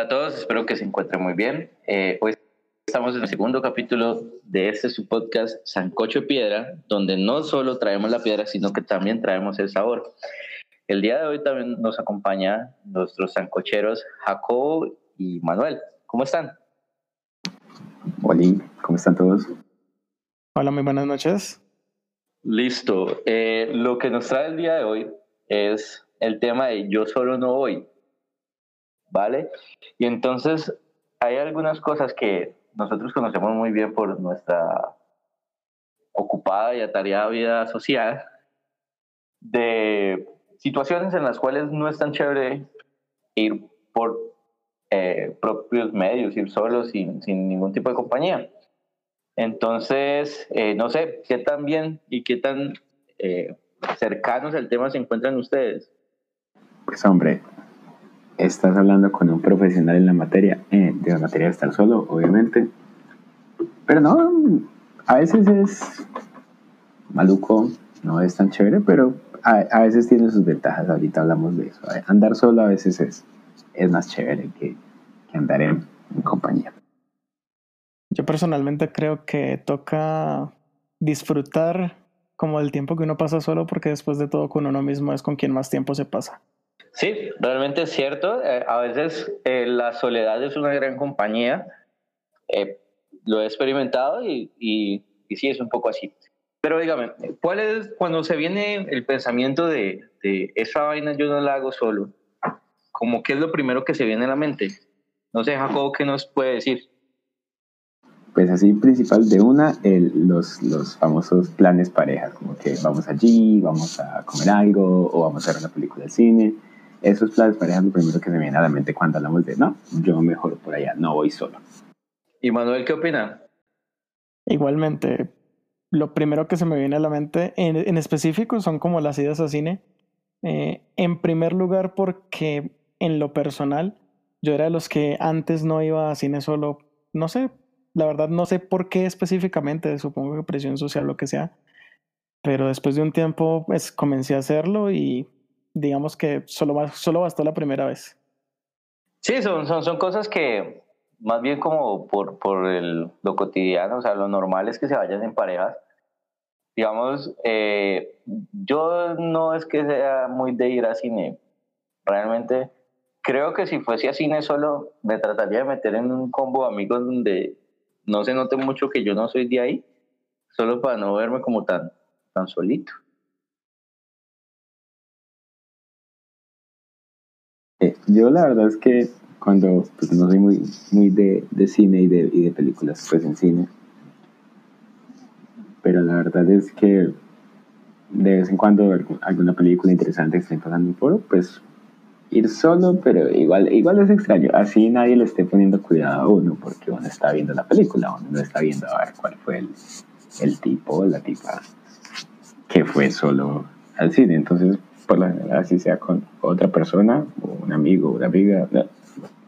Hola a todos, espero que se encuentren muy bien. Eh, hoy estamos en el segundo capítulo de este su podcast Sancocho Piedra, donde no solo traemos la piedra, sino que también traemos el sabor. El día de hoy también nos acompaña nuestros sancocheros Jacobo y Manuel. ¿Cómo están? Hola, ¿cómo están todos? Hola, muy buenas noches. Listo. Eh, lo que nos trae el día de hoy es el tema de yo solo no voy. ¿Vale? Y entonces hay algunas cosas que nosotros conocemos muy bien por nuestra ocupada y atareada vida social, de situaciones en las cuales no es tan chévere ir por eh, propios medios, ir solo sin, sin, ningún tipo de compañía. Entonces, eh, no sé qué tan bien y qué tan eh, cercanos al tema se encuentran ustedes. Pues hombre, estás hablando con un profesional en la materia, eh, de la materia de estar solo, obviamente. Pero no, a veces es maluco, no es tan chévere, pero a, veces tiene sus ventajas. Ahorita hablamos de eso. Andar solo a veces es, es más chévere que, que andar en, en compañía. Yo personalmente creo que toca disfrutar como el tiempo que uno pasa solo, porque después de todo con uno mismo es con quien más tiempo se pasa. Sí, realmente es cierto. Eh, a veces eh, la soledad es una gran compañía. Eh, lo he experimentado y, y, sí es un poco así. Pero dígame, ¿cuál es cuando se viene el pensamiento de, de esa vaina yo no la hago solo? Como qué es lo primero que se viene a la mente? No sé, Jacobo, ¿qué nos puede decir? Pues así principal de una, los, los famosos planes pareja, como que vamos allí, vamos a comer algo o vamos a ver una película de cine esos planes parejas lo primero que me viene a la mente cuando hablamos de, no, yo mejor por allá, no voy solo. ¿Y Manuel qué opina? Igualmente, lo primero que se me viene a la mente en, en específico son como las idas a cine. Eh, en primer lugar porque en lo personal yo era de los que antes no iba a cine solo, no sé, la verdad no sé por qué específicamente, supongo que presión social, lo que sea, pero después de un tiempo pues comencé a hacerlo y digamos que solo, solo bastó la primera vez. Sí, son, son, son cosas que más bien como por, por el, lo cotidiano, o sea, lo normal es que se vayan en parejas. Digamos, eh, yo no es que sea muy de ir a cine. Realmente creo que si fuese a cine solo me trataría de meter en un combo de amigos donde no se note mucho que yo no soy de ahí, solo para no verme como tan, tan solito. Yo la verdad es que cuando pues, no soy muy, muy de, de cine y de, y de, películas, pues en cine. Pero la verdad es que de vez en cuando alguna película interesante que esté pasando por pues ir solo, pero igual, igual es extraño. Así nadie le esté poniendo cuidado a uno porque uno está viendo la película, uno no está viendo a ver cuál fue el, el tipo o la tipa que fue solo al cine. Entonces, por la general, así sea con otra persona, o un amigo, una amiga,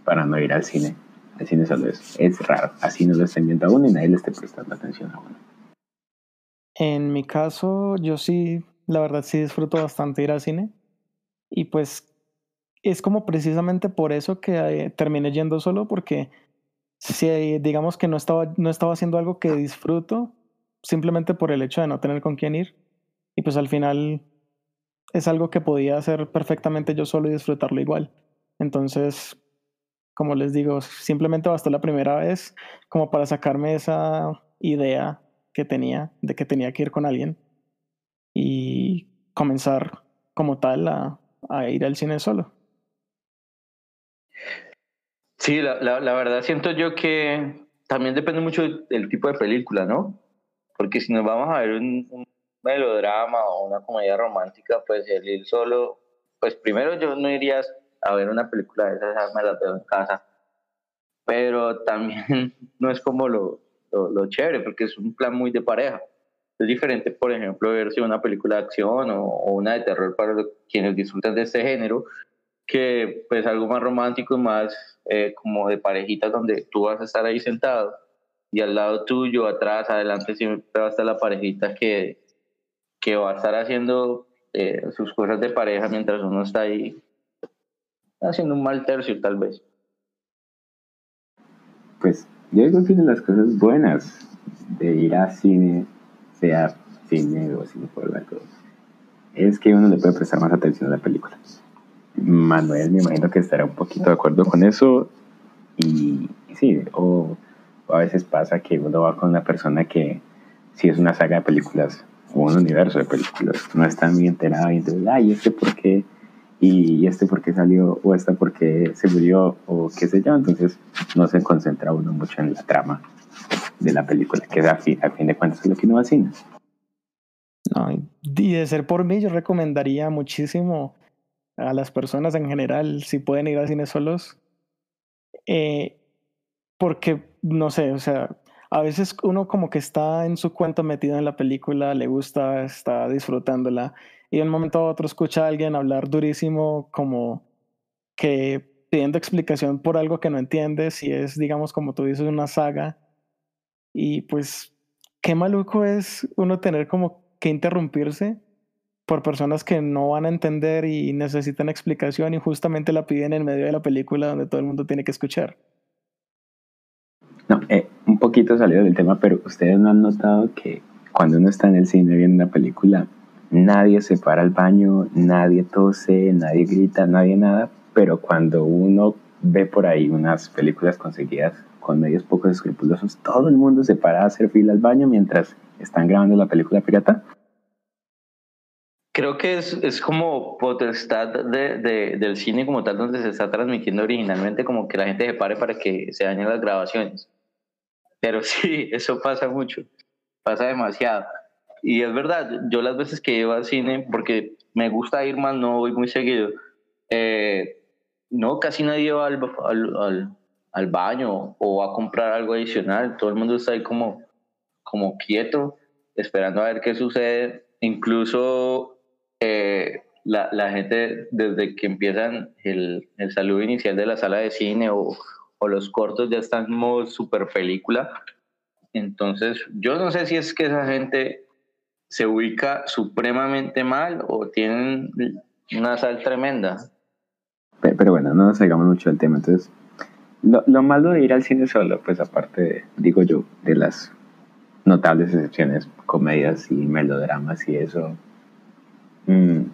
para no ir al cine. El cine solo es, es raro. Así no lo están viendo a uno y nadie le esté prestando atención a uno. En mi caso, yo sí, la verdad sí disfruto bastante ir al cine. Y pues es como precisamente por eso que eh, terminé yendo solo, porque si digamos que no estaba, no estaba haciendo algo que disfruto, simplemente por el hecho de no tener con quién ir. Y pues al final es algo que podía hacer perfectamente yo solo y disfrutarlo igual. Entonces, como les digo, simplemente bastó la primera vez como para sacarme esa idea que tenía de que tenía que ir con alguien y comenzar como tal a, ir al cine solo. Sí, la, la, verdad siento yo que también depende mucho del tipo de película, ¿no? Porque si nos vamos a ver un melodrama o una comedia romántica, pues el ir solo, pues primero yo no iría a ver una película de esas, me las veo en casa, pero también no es como lo, lo, lo, chévere, porque es un plan muy de pareja. Es diferente, por ejemplo, verse una película de acción o, o una de terror para quienes disfrutan de este género, que pues algo más romántico y más eh, como de parejitas donde tú vas a estar ahí sentado y al lado tuyo, atrás, adelante siempre va a estar la parejita que que va a estar haciendo eh, sus cosas de pareja mientras uno está ahí haciendo un mal tercio tal vez. pues yo digo que las cosas buenas de ir a cine, sea cine o cine por algo, es que uno le puede prestar más atención a la película. Manuel me imagino que estará un poquito de acuerdo con eso y, sí, o, a veces pasa que uno va con una persona que si es una saga de películas un universo de películas, no está muy enterada y entonces, ay, este por qué, y este por qué salió, o esta por qué se murió, o qué sé yo, entonces no se concentra uno mucho en la trama de la película, que a fin, a fin de cuentas es lo que no va a cine. No, y de ser por mí, yo recomendaría muchísimo a las personas en general, si pueden ir al cine solos, eh, porque, no sé, o sea, a veces uno como que está en su cuento metido en la película, le gusta, está disfrutándola, y de un momento a otro escucha a alguien hablar durísimo como que pidiendo explicación por algo que no entiende, si es, digamos, como tú dices, una saga, y pues, qué maluco es uno tener como que interrumpirse por personas que no van a entender y necesitan explicación y justamente la piden en medio de la película donde todo el mundo tiene que escuchar. No, eh, poquito salido del tema, pero ustedes no han notado que cuando uno está en el cine viendo una película, nadie se para al baño, nadie tose, nadie grita, nadie nada, pero cuando uno ve por ahí unas películas conseguidas con medios poco escrupulosos, todo el mundo se para a hacer fila al baño mientras están grabando la película pirata Creo que es, es como potestad de, de, del cine como tal, donde se está transmitiendo originalmente, como que la gente se pare para que se dañen las grabaciones. Pero sí, eso pasa mucho, pasa demasiado. Y es verdad, yo las veces que iba al cine, porque me gusta ir más, no voy muy seguido, eh, no, casi nadie va al, al, al, baño o a comprar algo adicional, todo el mundo está ahí como, como quieto, esperando a ver qué sucede. Incluso eh, la, la, gente desde que empiezan el, el, saludo inicial de la sala de cine o, o los cortos ya están en modo super película. Entonces, yo no sé si es que esa gente se ubica supremamente mal o tienen una sal tremenda. Pero bueno, no nos salgamos mucho del tema. Entonces, lo, lo, malo de ir al cine solo, pues aparte, digo yo, de las notables excepciones, comedias y melodramas y eso, Mm,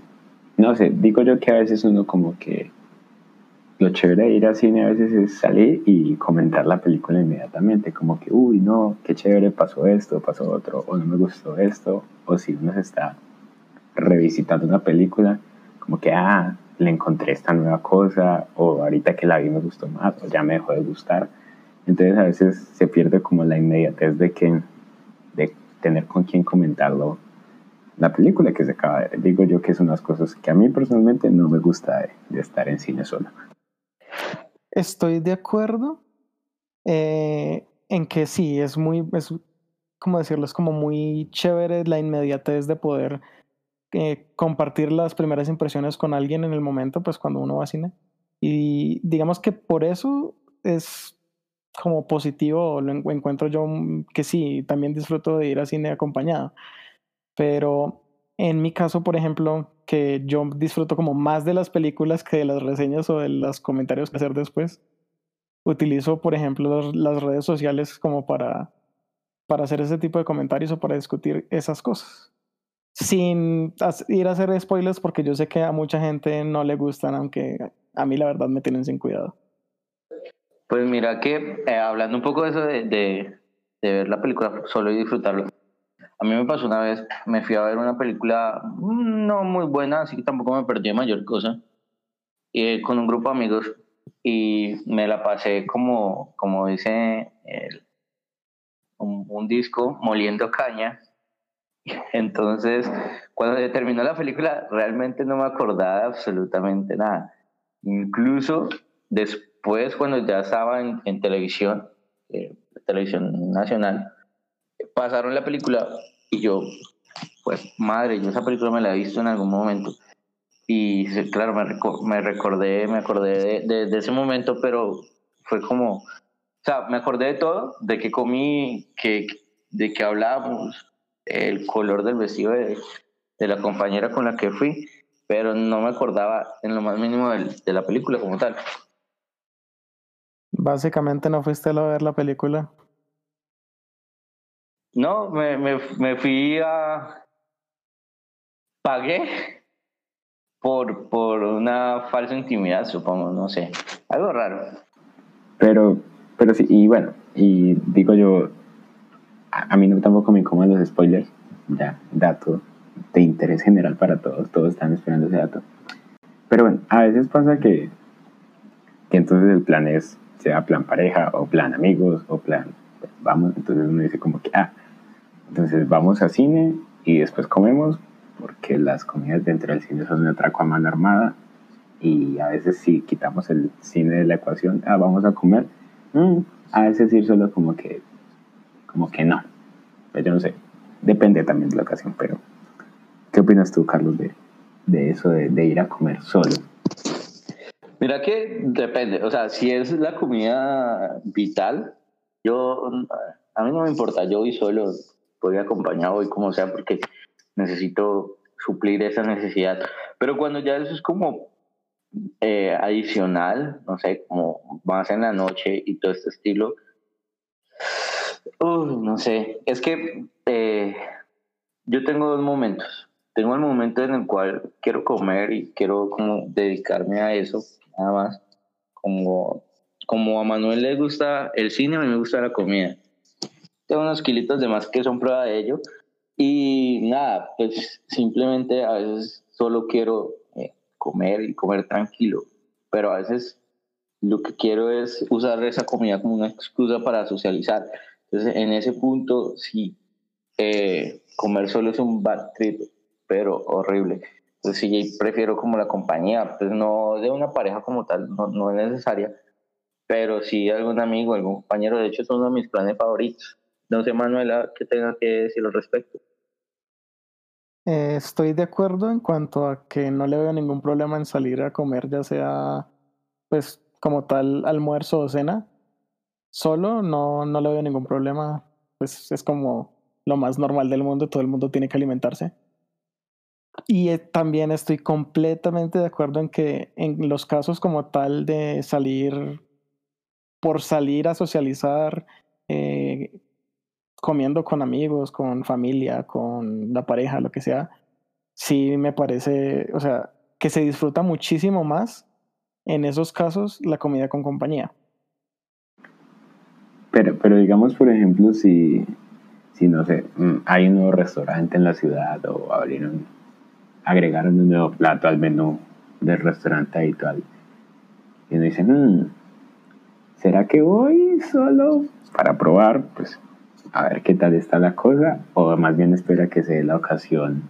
no sé, digo yo que a veces uno como que lo chévere de ir al cine a veces es salir y comentar la película inmediatamente, como que, uy, no, qué chévere, pasó esto, pasó otro, o no me gustó esto, o si uno se está revisitando una película, como que, ah, le encontré esta nueva cosa, o ahorita que la vi me gustó más, o ya me dejó de gustar. Entonces a veces se pierde como la inmediatez de que, de tener con quién comentarlo la película que se acaba de Digo yo que es unas cosas que a mí personalmente no me gusta de, estar en cine solo. Estoy de acuerdo eh, en que sí, es muy, es, como decirlo, es como muy chévere la inmediatez de poder eh, compartir las primeras impresiones con alguien en el momento, pues cuando uno va a cine. Y digamos que por eso es como positivo, lo encuentro yo que sí, también disfruto de ir a cine acompañado. Pero en mi caso, por ejemplo, que yo disfruto como más de las películas que de las reseñas o de los comentarios que hacer después, utilizo, por ejemplo, las redes sociales como para, para hacer ese tipo de comentarios o para discutir esas cosas. Sin ir a hacer spoilers porque yo sé que a mucha gente no le gustan, aunque a mí la verdad me tienen sin cuidado. Pues mira que eh, hablando un poco de eso de, de, de ver la película solo y disfrutarlo, a mí me pasó una vez, me fui a ver una película mm, no muy buena, así que tampoco me perdí mayor cosa, y, con un grupo de amigos y me la pasé como, como dice el, un, un, disco, moliendo caña. Entonces, cuando se terminó la película, realmente no me acordaba absolutamente nada. Incluso después, cuando ya estaba en, en televisión, eh, televisión nacional, pasaron la película y yo, pues madre, yo esa película me la he visto en algún momento. Y claro, me, me recordé, me acordé de, ese momento, pero fue como, o sea, me acordé de todo, de que comí, que, de que hablábamos, el color del vestido de, de la compañera con la que fui, pero no me acordaba en lo más mínimo de, de la película como tal. Básicamente no fuiste a ver la película. No, me, me, me fui a... Pagué por, por una falsa intimidad, supongo, no sé. Algo raro. Pero, pero sí, y bueno, y digo yo, a, mí no tampoco me incomodan los spoilers, ya, dato de interés general para todos, todos están esperando ese dato. Pero bueno, a veces pasa que, que entonces el plan es, sea plan pareja o plan amigos o plan, vamos, entonces uno dice como que, ah, entonces vamos a cine y después comemos porque las comidas dentro del cine son un atraco a mano armada y a veces si quitamos el cine de la ecuación, ah, vamos a comer, mm, a veces ir solo como que, como que no, pues yo no sé, depende también de la ocasión, pero ¿qué opinas tú, Carlos, de, de eso de, de ir a comer solo? Mira que depende, o sea, si es la comida vital, yo, a mí no me importa, yo voy solo, voy acompañado, y como sea, porque necesito suplir esa necesidad. Pero cuando ya eso es como eh, adicional, no sé, como más en la noche y todo este estilo, no sé, es que eh, yo tengo dos momentos. Tengo el momento en el cual quiero comer y quiero como dedicarme a eso, nada más. Como, como a Manuel le gusta el cine, a mí me gusta la comida. Tengo unos kilitos de más que son prueba de ello, y nada, pues simplemente a veces solo quiero eh, comer y comer tranquilo, pero a veces lo que quiero es usar esa comida como una excusa para socializar. Entonces, en ese punto, sí, eh, comer solo es un bad trip, pero horrible. Entonces, sí, prefiero como la compañía, pues no de una pareja como tal, no, no es necesaria, pero sí algún amigo, algún compañero. De hecho, es uno de mis planes favoritos. No sé, Manuela, qué tenga que decir al respecto. Eh, estoy de acuerdo en cuanto a que no le veo ningún problema en salir a comer, ya sea pues como tal almuerzo o cena. Solo no, no le veo ningún problema, pues es como lo más normal del mundo, todo el mundo tiene que alimentarse. Y eh, también estoy completamente de acuerdo en que en los casos como tal de salir por salir a socializar, eh, comiendo con amigos, con familia, con la pareja, lo que sea, sí me parece, o sea, que se disfruta muchísimo más en esos casos la comida con compañía. Pero, pero digamos, por ejemplo, si, si no sé, mm, hay un nuevo restaurante en la ciudad o abrieron, agregaron un nuevo plato al menú del restaurante habitual y uno dice, mm, ¿será que voy solo para probar? Pues a ver qué tal está la cosa, o más bien espera que se dé la ocasión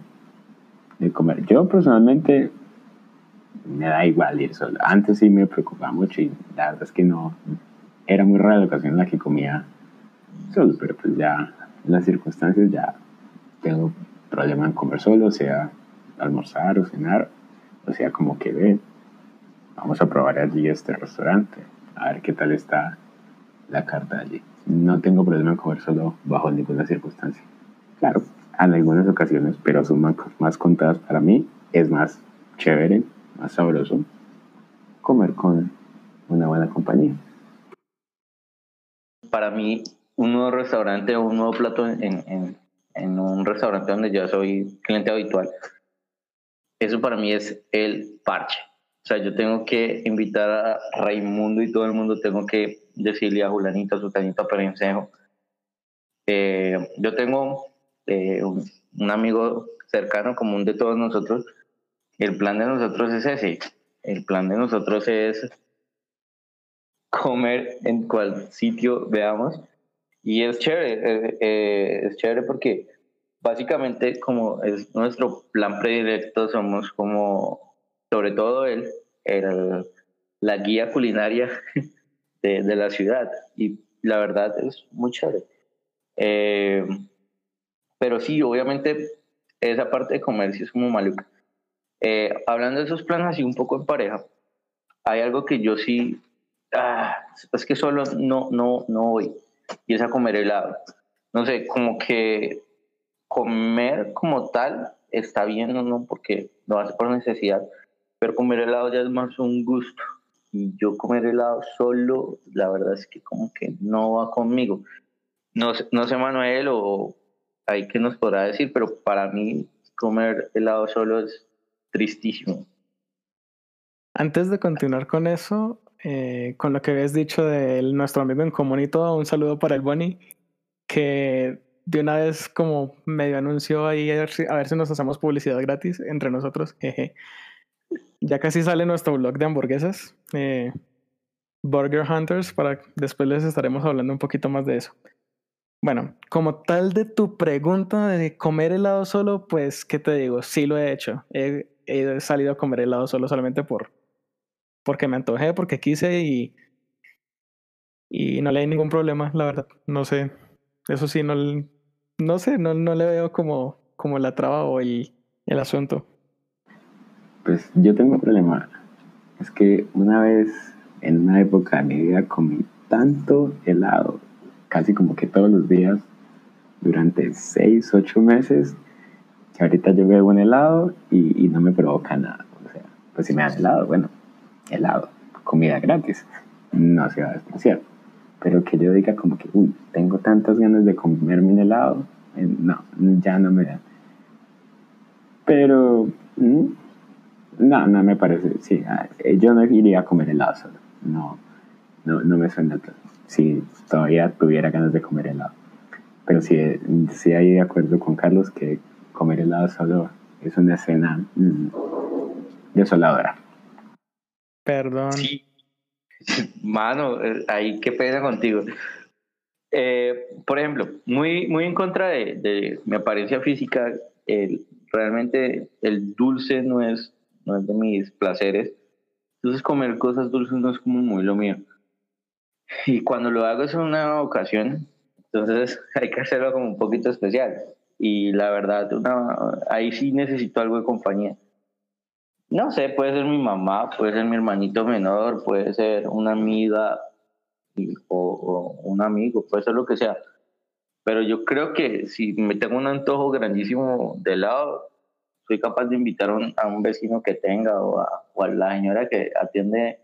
de comer. Yo personalmente me da igual ir solo. Antes sí me preocupaba mucho y la verdad es que no, era muy rara la ocasión en la que comía solo, pero pues ya las circunstancias ya tengo problema en comer solo, sea almorzar o cenar, o sea como que ve, vamos a probar allí este restaurante, a ver qué tal está la carta allí no tengo problema en comer solo bajo ninguna circunstancia. Claro, en algunas ocasiones, pero son más, contadas para mí, es más chévere, más sabroso comer con una buena compañía. Para mí, un nuevo restaurante o un nuevo plato en, en un restaurante donde yo soy cliente habitual, eso para mí es el parche. O sea, yo tengo que invitar a Raimundo y todo el mundo, tengo que decirle a Julanito, a Sutanito, a Perencejo. Eh, yo tengo eh, un, un, amigo cercano, común de todos nosotros. El plan de nosotros es ese. El plan de nosotros es comer en cual sitio veamos. Y es chévere, eh, es chévere porque básicamente como es nuestro plan predilecto, somos como, sobre todo él, el, la guía culinaria de, de, la ciudad y la verdad es muy chévere. Eh, pero sí, obviamente esa parte de comercio es como maluca. Eh, hablando de esos planes así un poco en pareja, hay algo que yo sí, ah, es que solo no, no, no voy y es a comer helado. No sé, como que comer como tal está bien, no, no porque lo hace por necesidad, pero comer helado ya es más un gusto y yo comer helado solo, la verdad es que como que no va conmigo. No, no sé Manuel o hay que nos podrá decir, pero para mí comer helado solo es tristísimo. Antes de continuar con eso, eh, con lo que habías dicho de nuestro amigo en común y todo, un saludo para el Bonnie, que de una vez como medio anunció ahí a ver a ver si nos hacemos publicidad gratis entre nosotros. Jeje. Ya casi sale nuestro blog de hamburguesas, eh, Burger Hunters, para después les estaremos hablando un poquito más de eso. Bueno, como tal de tu pregunta de comer helado solo, pues, ¿qué te digo? Sí lo he hecho. He, he salido a comer helado solo solamente por porque me antojé, porque quise y, y no le hay ningún problema, la verdad. No sé. Eso sí, no, no sé, no, no le veo como, como la traba o el, el asunto. Pues yo tengo un problema. Es que una vez, en una época de mi vida, comí tanto helado, casi como que todos los días, durante seis, ocho meses, que ahorita yo veo un helado y, no me provoca nada. O sea, pues si me dan helado, bueno, helado, comida gratis, no se va a despreciar. Pero que yo diga como que, uy, tengo tantas ganas de comerme un helado, eh, no, ya no me da. Pero, mm, no, no me parece, sí, ah, eh, yo no iría a comer helado solo, no, no, no me suena si todavía tuviera ganas de comer helado. Pero sí, sí hay de acuerdo con Carlos que comer helado solo es una escena mm, desoladora. Perdón. Sí. Mano, eh, ahí qué pena contigo. Eh, por ejemplo, muy, muy en contra de, de mi apariencia física, el, realmente el dulce no es, no es de mis placeres. Entonces comer cosas dulces no es como muy lo mío. Y cuando lo hago es una ocasión, entonces hay que hacerlo como un poquito especial. Y la verdad, una, ahí sí necesito algo de compañía. No sé, puede ser mi mamá, puede ser mi hermanito menor, puede ser una amiga o, un amigo, puede ser lo que sea. Pero yo creo que si me tengo un antojo grandísimo de helado, soy capaz de invitar a un vecino que tenga o a, o a la señora que atiende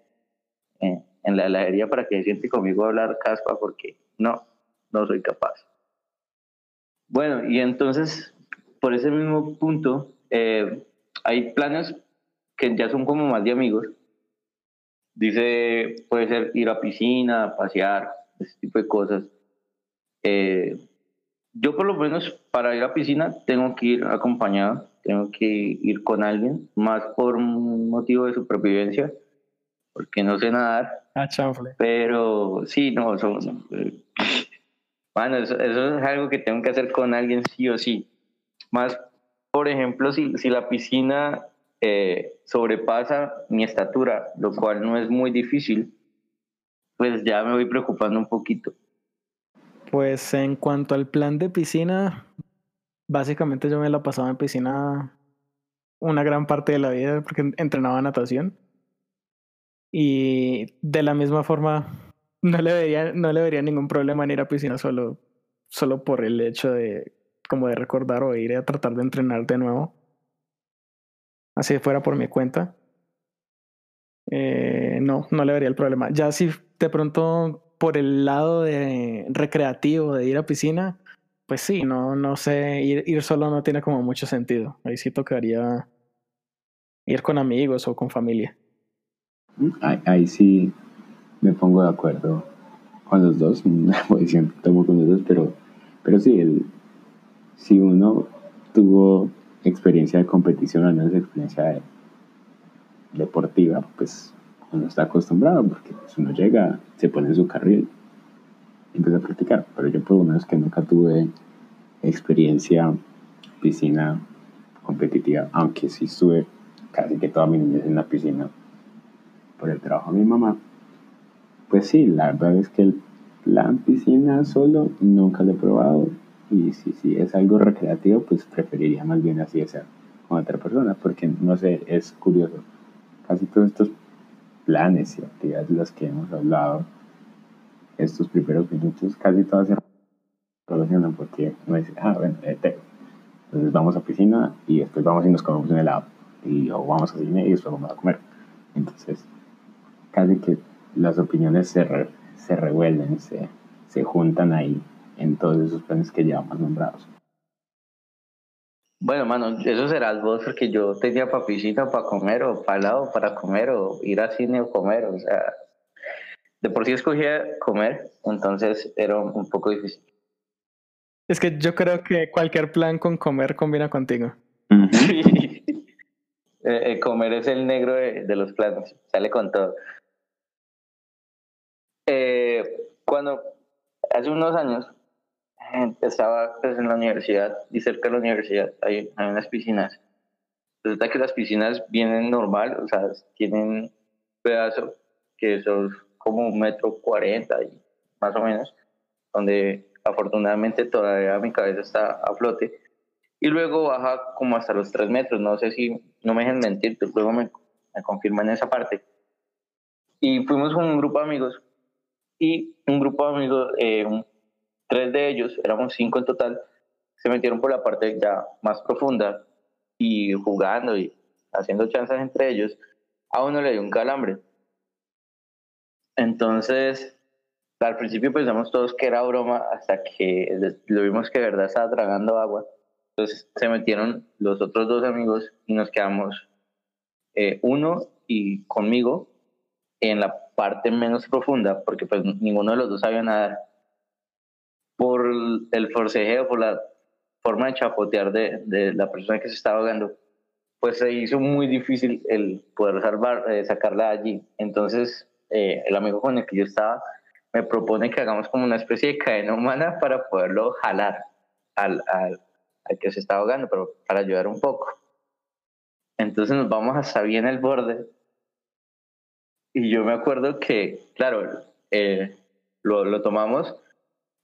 en, en, la heladería para que se siente conmigo a hablar caspa, porque no, no soy capaz. Bueno, y entonces, por ese mismo punto, eh, hay planes que ya son como más de amigos. Dice, puede ser ir a piscina, pasear, ese tipo de cosas. Eh, yo por lo menos para ir a piscina tengo que ir acompañado, tengo que ir con alguien, más por un motivo de supervivencia, porque no sé nadar. Ah, Pero sí, no, son, bueno, eso, eso, es algo que tengo que hacer con alguien sí o sí. Más, por ejemplo, si, si la piscina eh, sobrepasa mi estatura, lo cual no es muy difícil, pues ya me voy preocupando un poquito. Pues en cuanto al plan de piscina, básicamente yo me la pasaba en piscina una gran parte de la vida porque entrenaba natación. Y de la misma forma, no le vería, no le vería ningún problema en ir a piscina solo, solo por el hecho de como de recordar o ir a tratar de entrenar de nuevo así fuera por mi cuenta, eh, no, no le vería el problema. Ya si de pronto por el lado de recreativo, de ir a piscina, pues sí, no, no sé, ir, ir solo no tiene como mucho sentido. Ahí sí tocaría ir con amigos o con familia. Mm, ahí, sí me pongo de acuerdo con los dos, tomo con los dos, pero, pero sí, el, si uno tuvo experiencia de competición, al menos experiencia deportiva, pues uno está acostumbrado porque si uno llega, se pone en su carril y empieza a practicar. Pero yo por lo menos que nunca tuve experiencia piscina competitiva, aunque sí estuve casi que toda mi niñez en la piscina por el trabajo de mi mamá. Pues sí, la verdad es que el plan piscina solo nunca lo he probado y si, si es algo recreativo, pues preferiría más bien así hacer con otra persona, porque no sé, es curioso. Casi todos estos planes y actividades de las que hemos hablado estos primeros minutos, casi todas se relacionan porque no dice, ah, bueno, eh, entonces vamos a piscina y después vamos y nos comemos un helado, y, o vamos a cine y después vamos a comer. Entonces, casi que las opiniones se, se revuelven, se, se juntan ahí en todos esos planes que llevamos nombrados. Bueno, mano, eso será vos porque yo tenía papicita para comer o para lado para comer o ir al cine o comer, o sea, de por sí escogía comer, entonces era un poco difícil. Es que yo creo que cualquier plan con comer combina contigo. Eh, eh, comer es el negro de, los planos, sale con todo. Eh, cuando hace unos años estaba pues, en la universidad y cerca de la universidad hay, hay unas piscinas. Resulta que las piscinas vienen normal, o sea, tienen pedazo que son como un metro cuarenta y más o menos, donde afortunadamente todavía mi cabeza está a flote. Y luego baja como hasta los tres metros, no sé si, no me dejen mentir, luego me, me confirman esa parte. Y fuimos con un grupo de amigos y un grupo de amigos, eh, tres de ellos, éramos cinco en total, se metieron por la parte ya más profunda y jugando y haciendo chanzas entre ellos, a uno le dio un calambre. Entonces, al principio pensamos todos que era broma hasta que lo vimos que de verdad estaba tragando agua. Entonces se metieron los otros dos amigos y nos quedamos eh, uno y conmigo en la parte menos profunda porque pues ninguno de los dos sabía nadar. Por el forcejeo, por la forma de chapotear de, de la persona que se estaba ahogando, pues se hizo muy difícil el poder salvar, eh, sacarla allí. Entonces eh, el amigo con el que yo estaba me propone que hagamos como una especie de cadena humana para poderlo jalar al, al, al que se está ahogando, pero para ayudar un poco. Entonces nos vamos hasta bien el borde. Y yo me acuerdo que, claro, eh, lo, lo, tomamos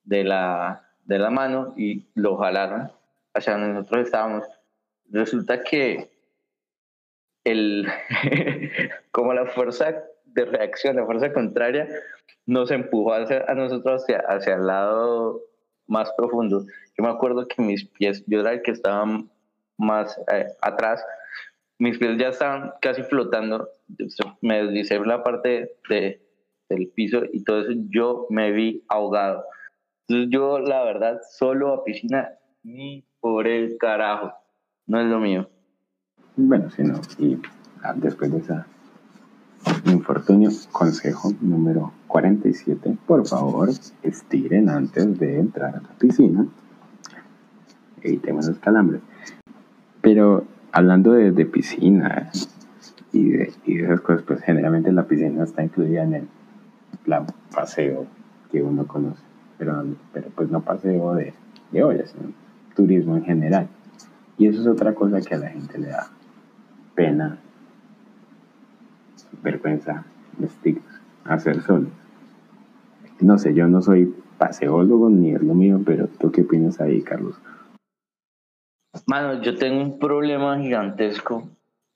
de la, de la mano y lo jalaron hacia donde nosotros estábamos. Resulta que el, como la fuerza de reacción, la fuerza contraria, nos empujó hacia, a nosotros hacia, hacia el lado más profundo. Yo me acuerdo que mis pies, yo era el que estaba más eh, atrás, mis pies ya estaban casi flotando, me deslicé en la parte de, del piso y todo eso, yo me vi ahogado. Entonces yo, la verdad, solo a piscina, ni por el carajo, no es lo mío. Bueno, si no, y ah, después de esa Infortunio, consejo número 47. Por favor, estiren antes de entrar a la piscina. Evitemos los calambres. Pero hablando de, de piscina y de, esas cosas, pues generalmente la piscina está incluida en el plan paseo que uno conoce. Pero, pero pues no paseo de, de sino turismo en general. Y eso es otra cosa que a la gente le da pena vergüenza, estigmas, hacer solo. No sé, yo no soy paseólogo ni es lo mío, pero ¿tú qué opinas ahí, Carlos? Mano, yo tengo un problema gigantesco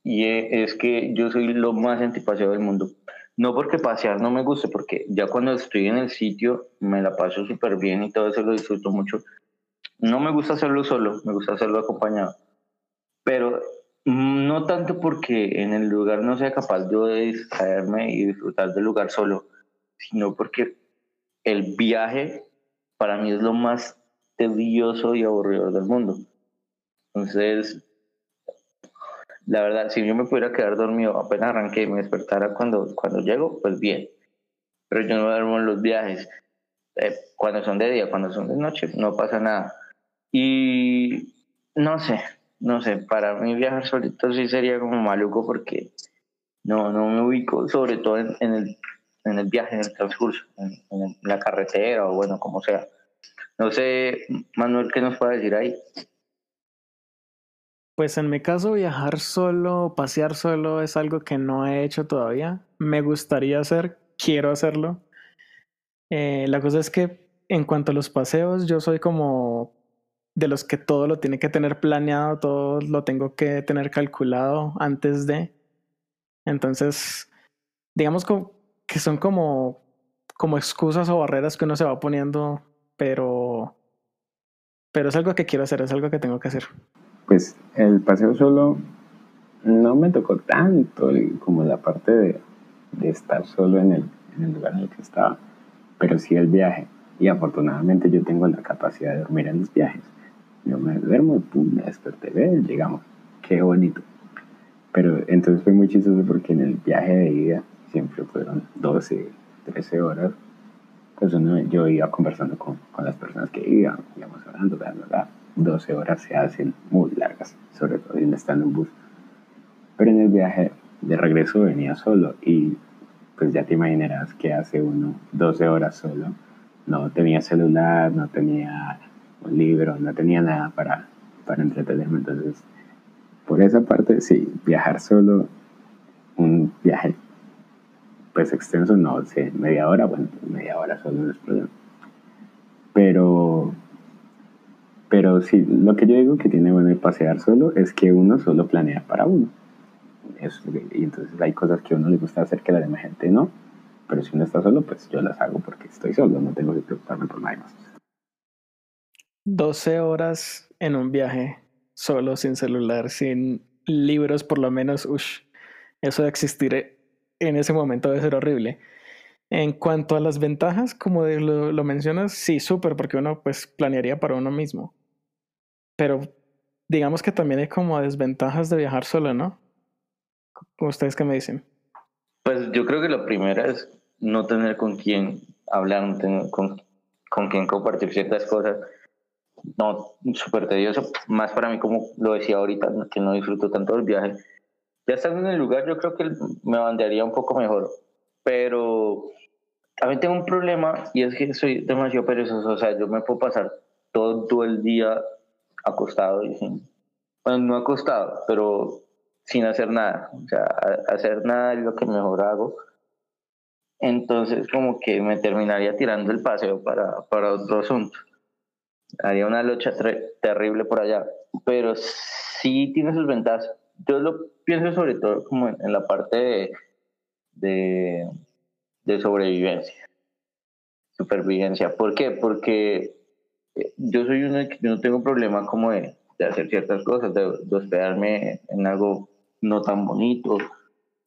y es que yo soy lo más antipaseo del mundo. No porque pasear no me guste, porque ya cuando estoy en el sitio me la paso súper bien y todo eso lo disfruto mucho. No me gusta hacerlo solo, me gusta hacerlo acompañado. Pero no tanto porque en el lugar no sea capaz yo de distraerme y disfrutar del lugar solo, sino porque el viaje para mí es lo más tedioso y aburrido del mundo. Entonces, la verdad, si yo me pudiera quedar dormido apenas arranqué y me despertara cuando, cuando llego, pues bien. Pero yo no duermo en los viajes. Eh, cuando son de día, cuando son de noche, no pasa nada. Y no sé, no sé, para mí viajar solito sí sería como maluco porque no, no me ubico, sobre todo en, el, en el viaje, en el transcurso, en, la carretera o bueno, como sea. No sé, Manuel, ¿qué nos puede decir ahí? Pues en mi caso, viajar solo, pasear solo es algo que no he hecho todavía. Me gustaría hacer, quiero hacerlo. Eh, la cosa es que en cuanto a los paseos, yo soy como de los que todo lo tiene que tener planeado, todo lo tengo que tener calculado antes de. Entonces, digamos que son como, como excusas o barreras que uno se va poniendo, pero, pero es algo que quiero hacer, es algo que tengo que hacer. Pues el paseo solo no me tocó tanto como la parte de, de estar solo en el, en el lugar en el que estaba, pero sí el viaje. Y afortunadamente yo tengo la capacidad de dormir en los viajes. Yo me duermo, pum, me desperté, digamos, qué bonito. Pero entonces fue muy chistoso porque en el viaje de ida siempre fueron 12, 13 horas. Pues uno, yo iba conversando con, con las personas que iban, íbamos hablando, bla, bla, bla. 12 horas se hacen muy largas, sobre todo si estando en bus. Pero en el viaje de regreso venía solo y pues ya te imaginarás que hace uno 12 horas solo. No tenía celular, no tenía un libro, no tenía nada para, para entretenerme. Entonces, por esa parte, sí, viajar solo, un viaje pues extenso, no sé, media hora, bueno, media hora solo no es problema. Pero pero sí, lo que yo digo que tiene bueno de pasear solo es que uno solo planea para uno. y entonces hay cosas que a uno le gusta hacer que la demás gente no. Pero si uno está solo, pues yo las hago porque estoy solo, no tengo que preocuparme por nada más. 12 horas en un viaje, solo, sin celular, sin libros, por lo menos, uff, eso de existir en ese momento debe ser horrible. En cuanto a las ventajas, como lo, mencionas, sí, súper, porque uno pues planearía para uno mismo. Pero digamos que también hay como desventajas de viajar solo, ¿no? ¿Ustedes qué me dicen? Pues yo creo que la primera es no tener con quién hablar, con, con quién compartir ciertas cosas. No, súper tedioso, más para mí como lo decía ahorita, que no disfruto tanto del viaje. Ya estando en el lugar, yo creo que me bandearía un poco mejor, pero también tengo un problema y es que soy demasiado perezoso, o sea, yo me puedo pasar todo el día acostado y sin, bueno, no acostado, pero sin hacer nada, o sea, hacer nada es lo que mejor hago. Entonces como que me terminaría tirando el paseo para, para otro asunto. Haría una lucha terrible por allá, pero sí tiene sus ventajas. Yo lo pienso sobre todo como en, la parte de, de, de sobrevivencia, supervivencia. ¿Por qué? Porque yo soy uno que no tengo problema como de, de hacer ciertas cosas, de, hospedarme en algo no tan bonito,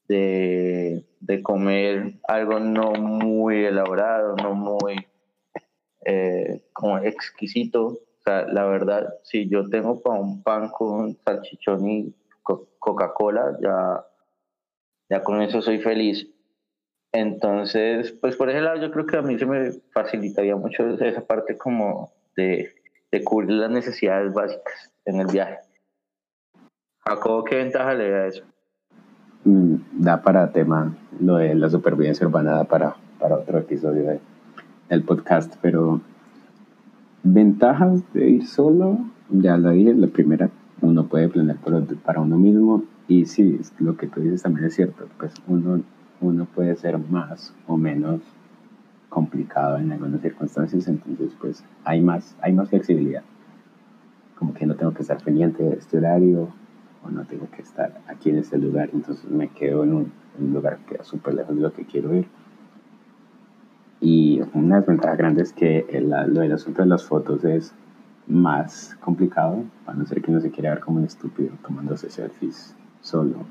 de, de, comer algo no muy elaborado, no muy eh, como exquisito. La verdad, si yo tengo para un pan con salchichón y Coca-Cola, ya, ya con eso soy feliz. Entonces, pues por ese lado yo creo que a mí se me facilitaría mucho esa parte como de, cubrir las necesidades básicas en el viaje. Jacobo, ¿qué ventaja le da eso? Mm, da para tema, lo de la supervivencia urbana da para, para otro episodio del podcast, pero ventajas de ir solo, ya lo dije, la primera, uno puede planear para uno mismo y sí, lo que tú dices también es cierto, pues uno, uno puede ser más o menos complicado en algunas circunstancias, entonces pues hay más, hay más flexibilidad. Como que no tengo que estar pendiente de este horario o no tengo que estar aquí en este lugar, entonces me quedo en un, lugar que queda súper lejos de lo que quiero ir. Y una desventaja grande es que lo del asunto de las fotos es más complicado, a no ser que no se quiera ver como un estúpido tomándose selfies solo.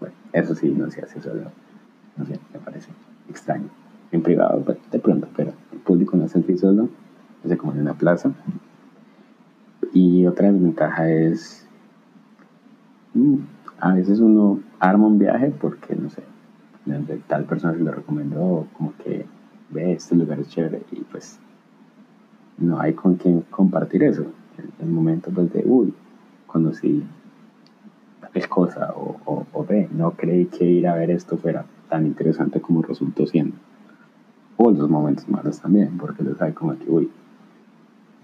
Bueno, eso sí, no se hace solo. No sé, me parece extraño en privado pues, de pronto, pero en público no selfie solo, es como en una plaza. Y otra desventaja es, mm, a veces uno arma un viaje porque, no sé, tal persona se lo recomendó, como que ve, este lugar es chévere y pues no hay con quien compartir eso. En el momento pues de, uy, conocí tal cosa o, o, o ve, no creí que ir a ver esto fuera tan interesante como resultó siendo o los momentos malos también, porque los hay como que, uy,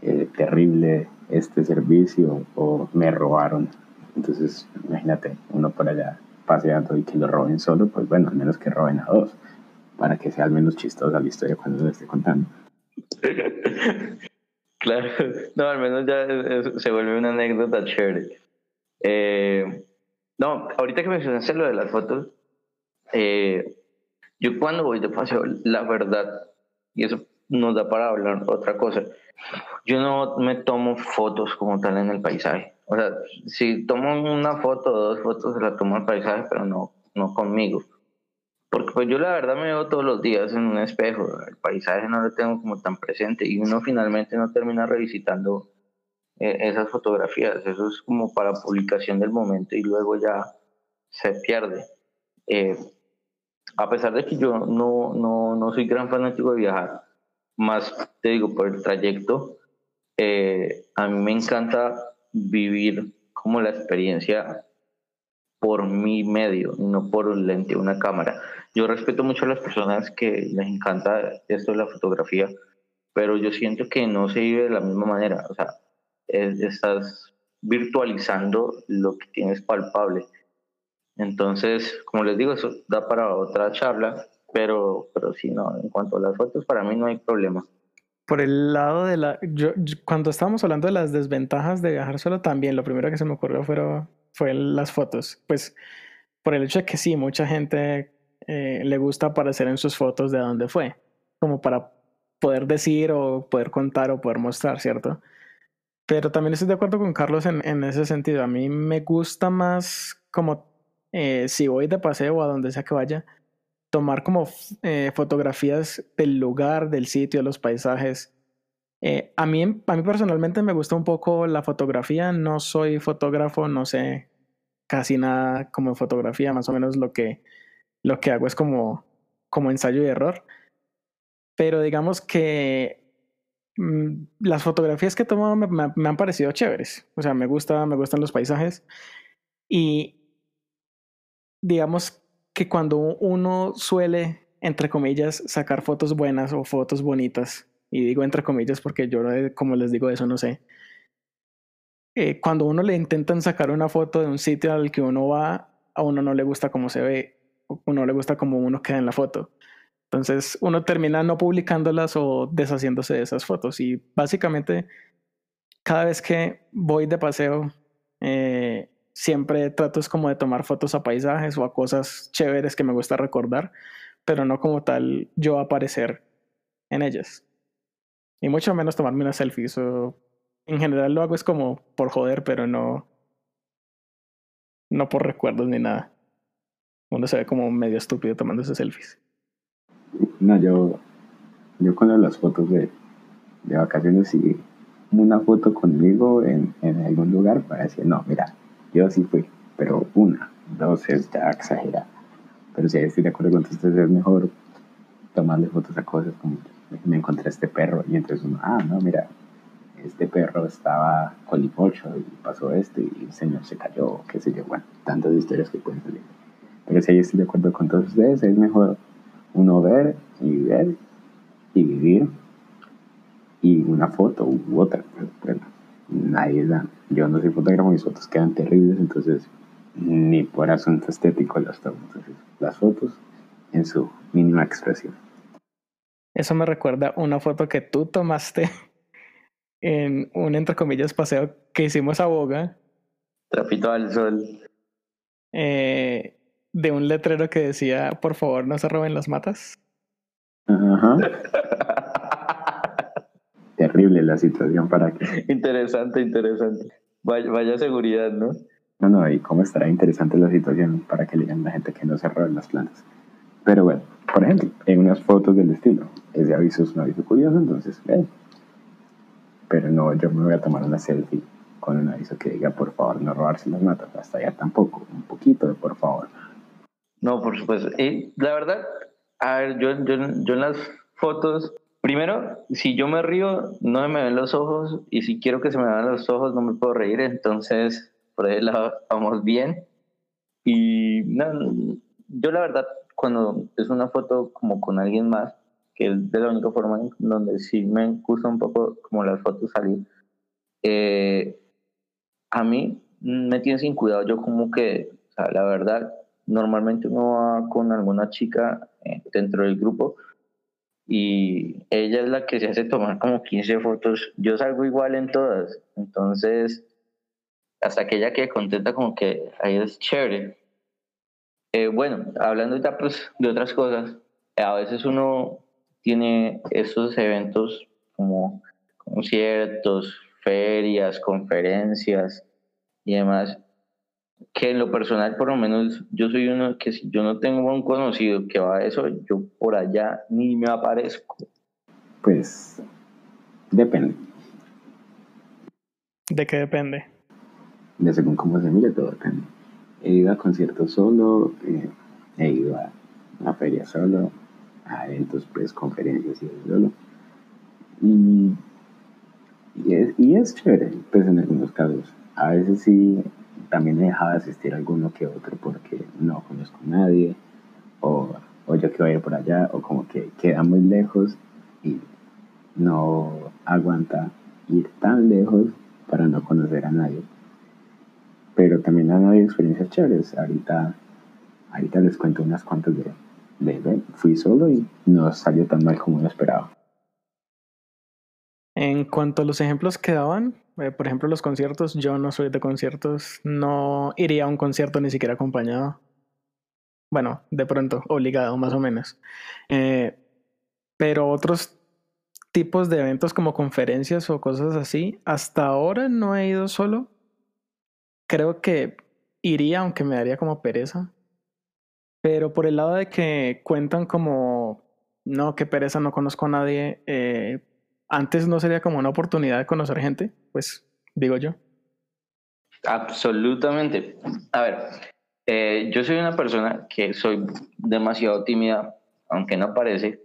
eh, terrible este servicio o me robaron. Entonces, imagínate, uno por allá paseando y que lo roben solo, pues bueno, al menos que roben a dos, para que sea al menos chistosa la historia cuando lo esté contando. claro, no, al menos ya se vuelve una anécdota chévere. Eh, no, ahorita que mencionaste lo de las fotos, eh, yo cuando voy de paseo, la verdad, y eso nos da para hablar otra cosa, yo no me tomo fotos como tal en el paisaje. O sea, si tomo una foto o dos fotos, se la tomo el paisaje, pero no, no conmigo. Porque pues yo la verdad me veo todos los días en un espejo, el paisaje no lo tengo como tan presente y uno finalmente no termina revisitando eh, esas fotografías, eso es como para publicación del momento y luego ya se pierde. Eh, a pesar de que yo no, no, no soy gran fanático de viajar, más te digo por el trayecto, eh, a mí me encanta vivir como la experiencia por mi medio, no por un lente, una cámara. Yo respeto mucho a las personas que les encanta esto de la fotografía, pero yo siento que no se vive de la misma manera. O sea, estás virtualizando lo que tienes palpable. Entonces, como les digo, eso da para otra charla, pero, pero sí, no, en cuanto a las fotos, para mí no hay problema. Por el lado de la... Yo, cuando estábamos hablando de las desventajas de viajar solo, también lo primero que se me ocurrió fue, fue las fotos. Pues por el hecho de que sí, mucha gente eh, le gusta aparecer en sus fotos de dónde fue, como para poder decir o poder contar o poder mostrar, ¿cierto? Pero también estoy de acuerdo con Carlos en, en ese sentido. A mí me gusta más como eh, si voy de paseo a donde sea que vaya, tomar como eh, fotografías del lugar, del sitio, de los paisajes. Eh, a, mí, a mí personalmente me gusta un poco la fotografía, no soy fotógrafo, no sé casi nada como fotografía, más o menos lo que, lo que hago es como, como ensayo y error. Pero digamos que mm, las fotografías que he tomado me, me, han parecido chéveres. O sea, me, gusta, me gustan los paisajes. Y digamos que cuando uno suele, entre comillas, sacar fotos buenas o fotos bonitas, y digo entre comillas porque yo, como les digo, eso no sé, eh, cuando uno le intentan sacar una foto de un sitio al que uno va, a uno no le gusta cómo se ve, o uno le gusta cómo uno queda en la foto. Entonces uno termina no publicándolas o deshaciéndose de esas fotos. Y básicamente, cada vez que voy de paseo, eh, siempre trato es como de tomar fotos a paisajes o a cosas chéveres que me gusta recordar, pero no como tal yo aparecer en ellas. Y mucho menos tomarme una selfie. Eso en general lo hago es como por joder, pero no, no por recuerdos ni nada. Uno se ve como medio estúpido tomando esas selfies. No, yo, yo con las fotos de, de vacaciones y una foto conmigo en, en algún lugar para decir, no, mira, yo sí fui, pero una, dos es ya exagerada. Pero si estoy de acuerdo con ustedes, es mejor tomarle fotos a cosas como me encontré este perro y entonces uno, ah, no, mira, este perro estaba con lipocho y pasó esto y el señor se cayó, qué sé yo, bueno, tantas historias que pueden salir. Pero si estoy de acuerdo con todos ustedes, es mejor uno ver y ver y vivir y una foto u otra. Bueno, nadie da. Yo no soy fotógrafo, mis fotos quedan terribles, entonces ni por asunto estético las tomo. Entonces, las fotos en su mínima expresión. Eso me recuerda una foto que tú tomaste en un, entre comillas, paseo que hicimos a Boga. Trapito al sol. Eh, de un letrero que decía, por favor, no se roben las matas. Ajá. terrible la situación para que... Interesante, interesante. Vaya, seguridad, ¿no? No, no, y cómo estará interesante la situación para que le digan a la gente que no se roben las plantas. Pero bueno, por ejemplo, en unas fotos del estilo, ese aviso es un aviso curioso, entonces, Pero no, yo me voy a tomar una selfie con un aviso que diga, por favor, no robarse las matas. Hasta allá tampoco, un poquito de por favor. No, por supuesto. Y la verdad, a ver, yo, yo, yo en las fotos Primero, si yo me río, no me ven los ojos y si quiero que se me vean los ojos, no me puedo reír. Entonces, por ahí la vamos bien. Y yo la verdad, cuando es una foto como con alguien más, que es de la única forma en donde sí me gusta un poco como las fotos salir, eh, a mí me tiene sin cuidado. Yo como que, o sea, la verdad, normalmente uno va con alguna chica eh, dentro del grupo y ella es la que se hace tomar como 15 fotos. Yo salgo igual en todas, entonces hasta que ella quede contenta como que ahí es chévere. Eh, bueno, hablando ya pues, de otras cosas, a veces uno tiene esos eventos como conciertos, ferias, conferencias y demás. Que en lo personal, por lo menos, yo soy uno que si yo no tengo un conocido que va a eso, yo por allá ni me aparezco. Pues depende. ¿De qué depende? De según cómo se mire, todo depende. He ido a conciertos solo, eh, he ido a, a ferias solo, a eventos, pues, conferencias y solo. Y, y, es, y es chévere, pues, en algunos casos. A veces sí también me dejaba asistir alguno que otro porque no conozco a nadie o, o yo quiero ir por allá o como que queda muy lejos y no aguanta ir tan lejos para no conocer a nadie. Pero también han habido experiencias chéveres. Ahorita, ahorita les cuento unas cuantas de, de, fui solo y no salió tan mal como lo esperaba. En cuanto a los ejemplos que daban, eh, por ejemplo, los conciertos, yo no soy de conciertos, no iría a un concierto ni siquiera acompañado. Bueno, de pronto, obligado, más o menos. Eh, pero otros tipos de eventos como conferencias o cosas así, hasta ahora no he ido solo. Creo que iría, aunque me daría como pereza. Pero por el lado de que cuentan como, no, qué pereza, no conozco a nadie, eh, antes no sería como una oportunidad de conocer gente, pues digo yo. Absolutamente. A ver, eh, yo soy una persona que soy demasiado tímida, aunque no parece,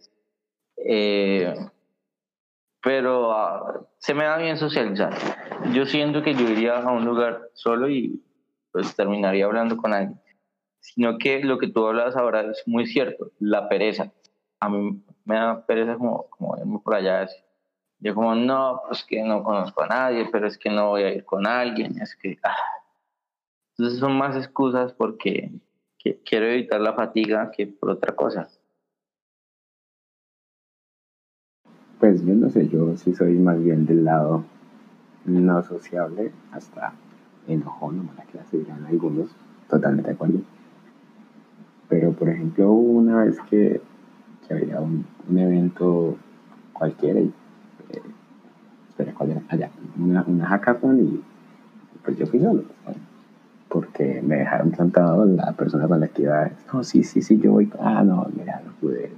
eh, pero ah, se me da bien socializar. Yo siento que yo iría a un lugar solo y pues terminaría hablando con alguien. Sino que lo que tú hablas ahora es muy cierto, la pereza. A mí me da pereza como, como por allá, yo como, no, pues que no conozco a nadie, pero es que no voy a ir con alguien, es que... Ah. Entonces son más excusas porque quiero evitar la fatiga que por otra cosa. Pues yo no sé, yo sí soy más bien del lado no sociable, hasta enojón, no la clase dirán algunos, totalmente de acuerdo. Pero por ejemplo, una vez que, que había un, un evento cualquiera y espera, ¿cuál era? Allá, una, una hackathon y pues yo fui solo. Porque me dejaron plantado la persona con la que iba. No, sí, sí, sí, yo voy. Ah, no, mira, no pude.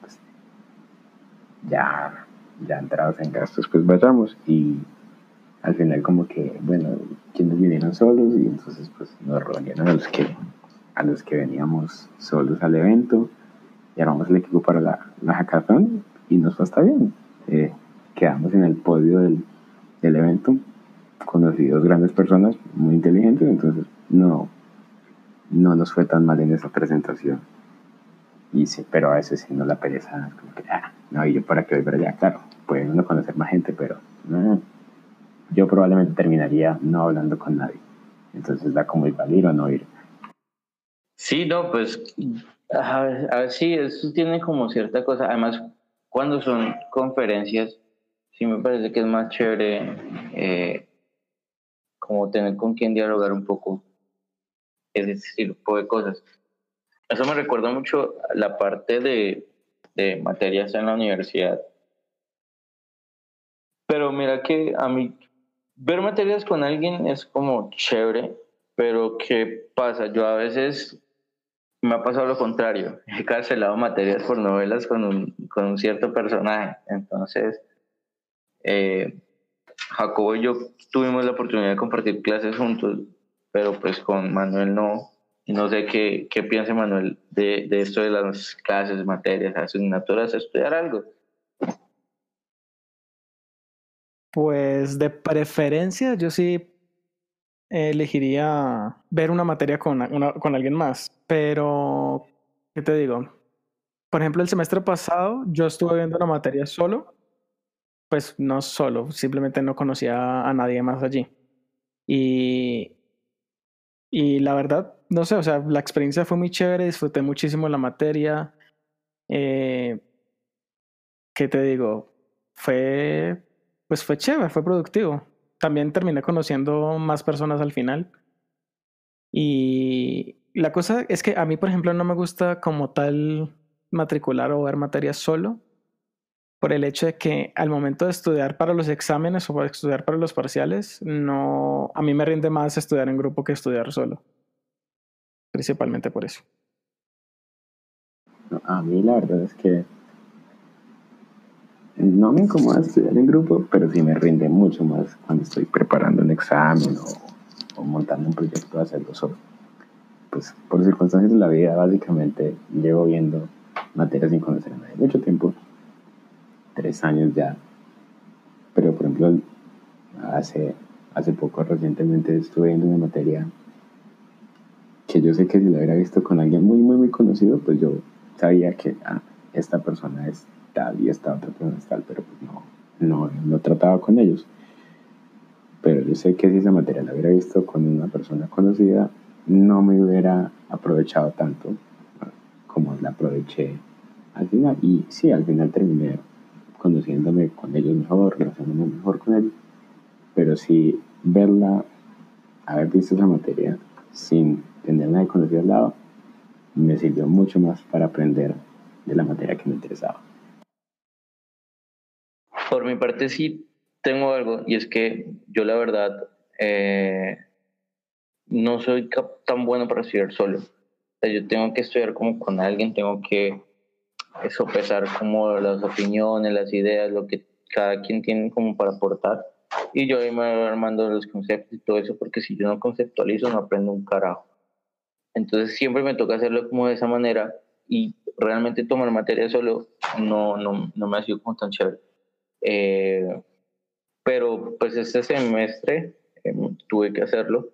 Pues, ya, ya entrados en gastos, pues vayamos. Y al final, como que, bueno, quienes vinieron solos y entonces, pues nos reunieron a los que, a los que veníamos solos al evento. Y armamos el equipo para la, la hackathon y nos fue hasta bien. Eh, quedamos en el podio del, del evento, conocí dos grandes personas muy inteligentes, entonces no, no nos fue tan mal en esa presentación. Y sí, pero a veces sí no la pereza, como que, ah, no, y yo para qué voy para allá, claro, puede uno conocer más gente, pero no, yo probablemente terminaría no hablando con nadie. Entonces da como igual ir o no ir. Sí, no, pues, a ver, sí, eso tiene como cierta cosa. Además, cuando son conferencias, sí me parece que es más chévere eh, como tener con quien dialogar un poco ese tipo de cosas. Eso me recuerda mucho la parte de, de materias en la universidad. Pero mira que a mí ver materias con alguien es como chévere, pero ¿qué pasa? Yo a veces me ha pasado lo contrario. He cancelado materias por novelas con un, con un cierto personaje. Entonces, eh, Jacobo y yo tuvimos la oportunidad de compartir clases juntos, pero pues con Manuel no. No sé qué, qué piensa Manuel de, de esto de las clases, materias, asignaturas, estudiar algo. Pues de preferencia yo sí elegiría ver una materia con, con alguien más, pero ¿qué te digo? Por ejemplo, el semestre pasado yo estuve viendo una materia solo pues no solo, simplemente no conocía a nadie más allí. Y, y la verdad, no sé, o sea, la experiencia fue muy chévere, disfruté muchísimo la materia. Eh, ¿Qué te digo? Fue, pues fue chévere, fue productivo. También terminé conociendo más personas al final. Y la cosa es que a mí, por ejemplo, no me gusta como tal matricular o ver materias solo por el hecho de que al momento de estudiar para los exámenes o para estudiar para los parciales, no, a mí me rinde más estudiar en grupo que estudiar solo. Principalmente por eso. A mí la verdad es que no me incomoda estudiar en grupo, pero sí me rinde mucho más cuando estoy preparando un examen o, montando un proyecto hacerlo solo. Pues por circunstancias de la vida, básicamente llevo viendo materias sin conocer a nadie mucho tiempo, tres años ya. Pero por ejemplo, hace, hace poco, recientemente, estuve viendo una materia que yo sé que si la hubiera visto con alguien muy, muy, muy conocido, pues yo sabía que ah, esta persona es tal y esta otra persona es tal, pero pues no, no, no trataba con ellos. Pero yo sé que si esa materia la hubiera visto con una persona conocida, no me hubiera aprovechado tanto como la aproveché al final. Y sí, al final terminé conociéndome con ellos mejor, relacionándome mejor con ellos. Pero sí, verla, haber visto esa materia sin tener nadie conocido al lado, me sirvió mucho más para aprender de la materia que me interesaba. Por mi parte sí tengo algo y es que yo la verdad eh, no soy tan bueno para estudiar solo. yo tengo que estudiar como con alguien, tengo que sopesar como las opiniones, las ideas, lo que cada quien tiene como para aportar. Y yo ahí me voy armando los conceptos y todo eso, porque si yo no conceptualizo no aprendo un carajo. Entonces siempre me toca hacerlo como de esa manera y realmente tomar materia solo no, no, no me ha sido como tan chévere. Eh, pero pues este semestre em, tuve que hacerlo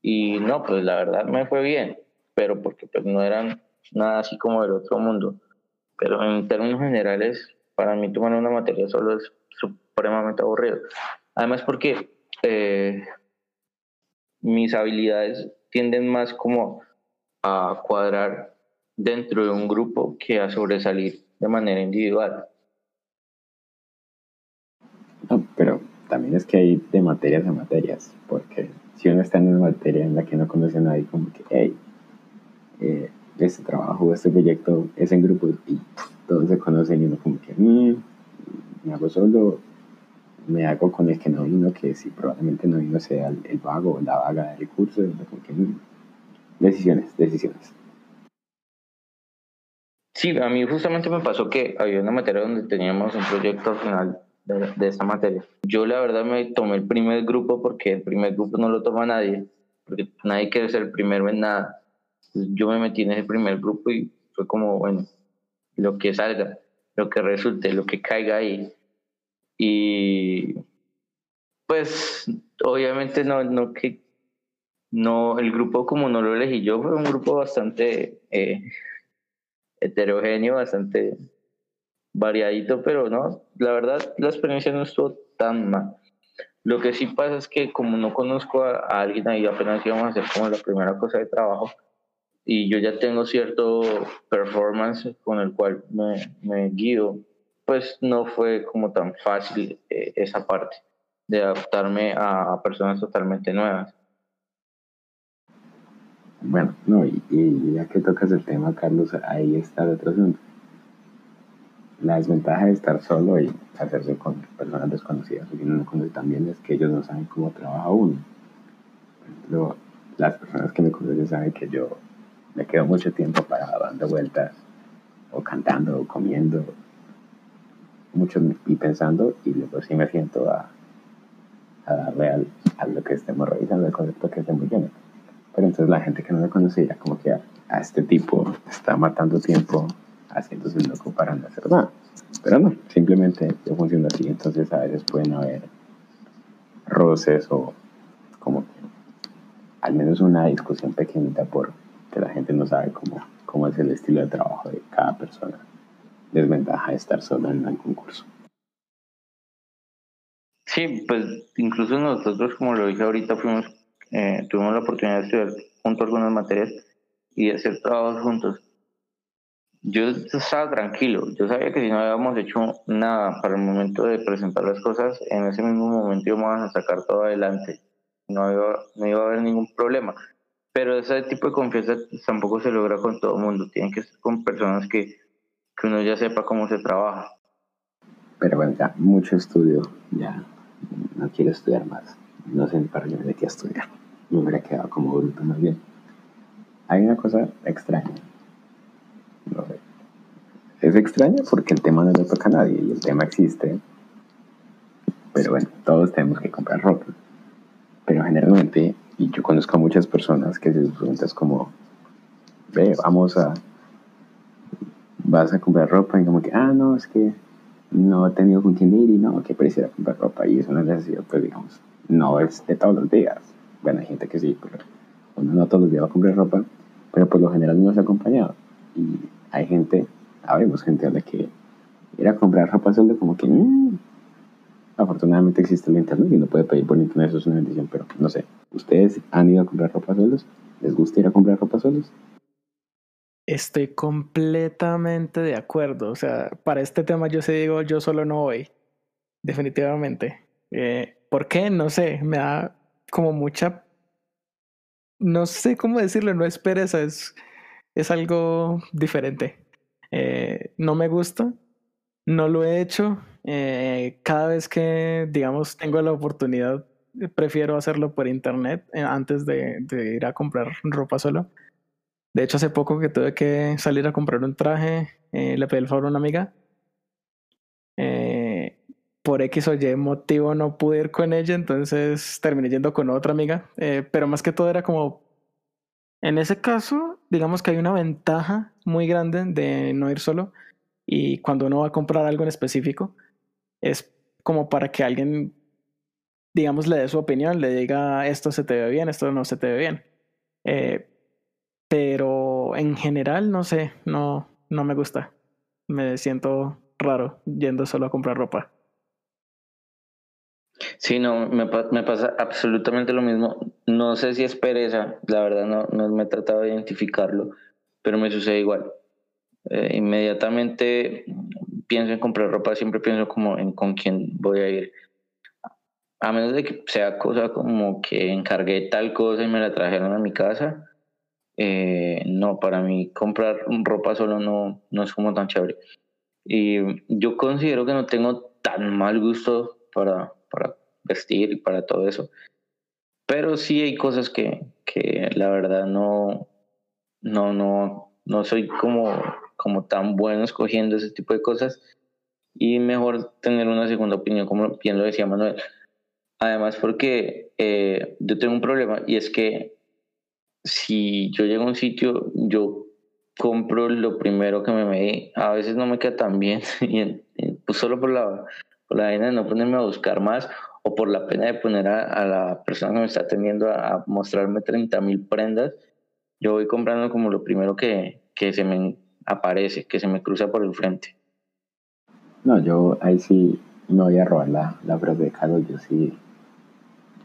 y no, pues la verdad me fue bien, pero porque pues no eran nada así como del otro mundo. Pero en términos generales, para mí tomar una materia solo es supremamente aburrido. Además porque eh, mis habilidades tienden más como a cuadrar dentro de un grupo que a sobresalir de manera individual. No, pero también es que hay de materias a materias, porque si uno está en una materia en la que no conoce a nadie, como que, hey, eh, este trabajo, este proyecto es en grupo y todos se conocen y uno como que, mm, me hago solo, me hago con el que no vino, que si probablemente no vino sea el, vago o la vaga del curso, como que, mm, decisiones, decisiones. Sí, a mí justamente me pasó que había una materia donde teníamos un proyecto final de, de esta materia. Yo la verdad me tomé el primer grupo porque el primer grupo no lo toma nadie, porque nadie quiere ser el primero en nada. Yo me metí en ese primer grupo y fue como, bueno, lo que salga, lo que resulte, lo que caiga ahí. Y pues obviamente no, no que no, el grupo como no lo elegí yo, fue un grupo bastante eh, heterogéneo, bastante variadito, pero no, la verdad la experiencia no estuvo tan mal. Lo que sí pasa es que como no conozco a, alguien ahí, apenas íbamos a hacer como la primera cosa de trabajo, y yo ya tengo cierto performance con el cual me, me guío, pues no fue como tan fácil eh, esa parte de adaptarme a personas totalmente nuevas. Bueno, no, y, ya que tocas el tema, Carlos, ahí está el otro asunto. La desventaja de estar solo y hacerse con personas desconocidas o que no conoce también es que ellos no saben cómo trabaja uno. Por las personas que me conocen saben que yo me quedo mucho tiempo para dando vueltas o cantando o comiendo mucho y pensando y luego sí me siento a, a darle a lo que estemos revisando, el concepto que estemos viendo. Pero entonces la gente que no lo conocía, como que a, este tipo está matando tiempo haciéndose loco para no hacer nada. Pero no, simplemente yo funciono así. Entonces a veces pueden haber roces o como al menos una discusión pequeñita por que la gente no sabe cómo, cómo es el estilo de trabajo de cada persona. Desventaja de estar solo en un concurso. Sí, pues incluso nosotros, como lo dije ahorita, fuimos eh, tuvimos la oportunidad de estudiar juntos algunas materias y de hacer trabajos juntos. Yo estaba tranquilo, yo sabía que si no habíamos hecho nada para el momento de presentar las cosas, en ese mismo momento íbamos a sacar todo adelante, no iba, no iba a haber ningún problema. Pero ese tipo de confianza tampoco se logra con todo el mundo, tienen que ser con personas que, que uno ya sepa cómo se trabaja. Pero bueno, ya mucho estudio, ya no quiero estudiar más. No sé para qué me metí a estudiar. Me hubiera quedado como bruto más bien. Hay una cosa extraña. No sé. Es extraña porque el tema no le toca a nadie y el tema existe. Pero bueno, todos tenemos que comprar ropa. Pero generalmente, y yo conozco a muchas personas que se preguntan como, ve, vamos a, vas a comprar ropa y como que, ah, no, es que no he tenido con quién ir y no, que pareciera comprar ropa y es una necesidad, pues digamos, no es de todos los días. Bueno, hay gente que sí, pero uno no todos los días va a comprar ropa, pero por lo general no es acompañado. Y hay gente, habemos gente a la que ir a comprar ropa solo como que, mm, afortunadamente existe el internet y no puede pedir por internet, eso es una bendición, pero no sé, ¿ustedes han ido a comprar ropa solos? ¿Les gusta ir a comprar ropa solos? Estoy completamente de acuerdo. O sea, para este tema yo sí digo, yo solo no voy. Definitivamente. Eh, ¿Por qué? No sé. Me da como mucha... No sé cómo decirlo, no es pereza, es, es algo diferente. Eh, no me gusta, no lo he hecho. Eh, cada vez que, digamos, tengo la oportunidad, prefiero hacerlo por internet antes de, de ir a comprar ropa solo. De hecho, hace poco que tuve que salir a comprar un traje, eh, le pedí el favor a una amiga. Eh, por X o Y motivo no pude ir con ella, entonces terminé yendo con otra amiga. Eh, pero más que todo era como, en ese caso, digamos que hay una ventaja muy grande de no ir solo. Y cuando uno va a comprar algo en específico, es como para que alguien, digamos, le dé su opinión, le diga esto se te ve bien, esto no se te ve bien. Eh, pero en general, no sé, no, no me gusta. Me siento raro yendo solo a comprar ropa. Sí, no, me, me pasa absolutamente lo mismo. No sé si es pereza, la verdad no, no me he tratado de identificarlo, pero me sucede igual. Eh, inmediatamente pienso en comprar ropa, siempre pienso como en con quién voy a ir. A menos de que sea cosa como que encargué tal cosa y me la trajeron a mi casa, eh, no, para mí comprar ropa solo no, no es como tan chévere. Y yo considero que no tengo tan mal gusto para, para vestir y para todo eso. Pero sí hay cosas que, que la verdad no, no, no, no soy como, como tan bueno escogiendo ese tipo de cosas. Y mejor tener una segunda opinión, como bien lo decía Manuel. Además, porque eh, yo tengo un problema y es que si yo llego a un sitio, yo compro lo primero que me me A veces no me queda tan bien, y pues solo por la, por la vaina de no ponerme a buscar más o por la pena de poner a, la persona que me está atendiendo a, mostrarme 30 mil prendas, yo voy comprando como lo primero que, que se me aparece, que se me cruza por el frente. No, yo ahí sí me voy a robar la, la frase de Carlos, yo sí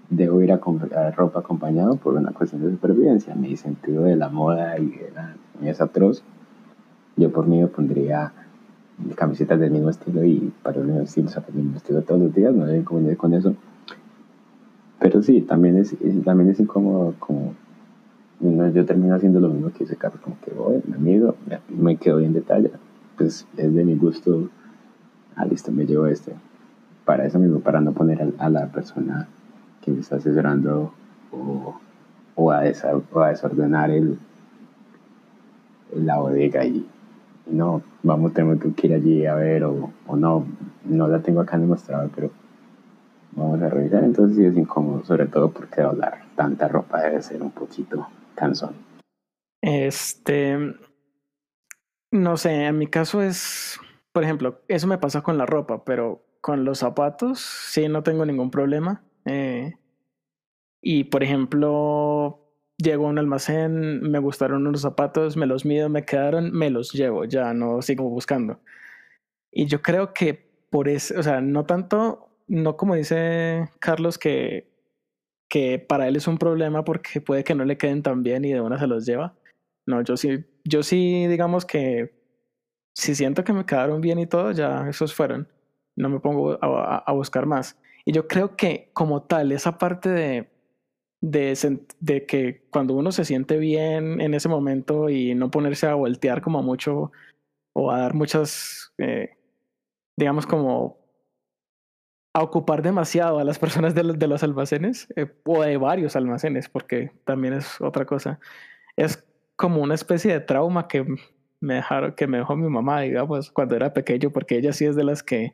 debo ir a comprar ropa acompañado por una cuestión de supervivencia. Mi sentido de la moda y de la es atroz. Yo por mí me pondría camisetas del mismo estilo y para el mismo estilo, mismo estilo todos los días, no hay inconveniente con eso. Pero sí, también es, también es incómodo como yo termino haciendo lo mismo que ese carro, como que voy, me mido, me quedo bien detalle, pues es de mi gusto, ah, listo, me llevo este. Para eso mismo, para no poner a la persona que me está asesorando o, a, desordenar el, la bodega y, no, vamos, tengo que ir allí a ver o, no, no la tengo acá demostrado, pero vamos a revisar. Entonces sí es incómodo, sobre todo porque doblar tanta ropa debe ser un poquito cansón. Este, no sé, en mi caso es, por ejemplo, eso me pasa con la ropa, pero con los zapatos sí no tengo ningún problema. Eh, y por ejemplo, llego a un almacén, me gustaron unos zapatos, me los mido, me quedaron, me los llevo, ya no sigo buscando. Y yo creo que por eso, o sea, no tanto, no como dice Carlos, que, que para él es un problema porque puede que no le queden tan bien y de una se los lleva. No, yo sí, yo sí, digamos que si siento que me quedaron bien y todo, ya esos fueron. No me pongo a buscar más. Y yo creo que como tal, esa parte de, de, que cuando uno se siente bien en ese momento y no ponerse a voltear como mucho o a dar muchas, eh, digamos como a ocupar demasiado a las personas de los, de los almacenes eh, o de varios almacenes, porque también es otra cosa. Es como una especie de trauma que me dejaron, que me dejó mi mamá, digamos, cuando era pequeño, porque ella sí es de las que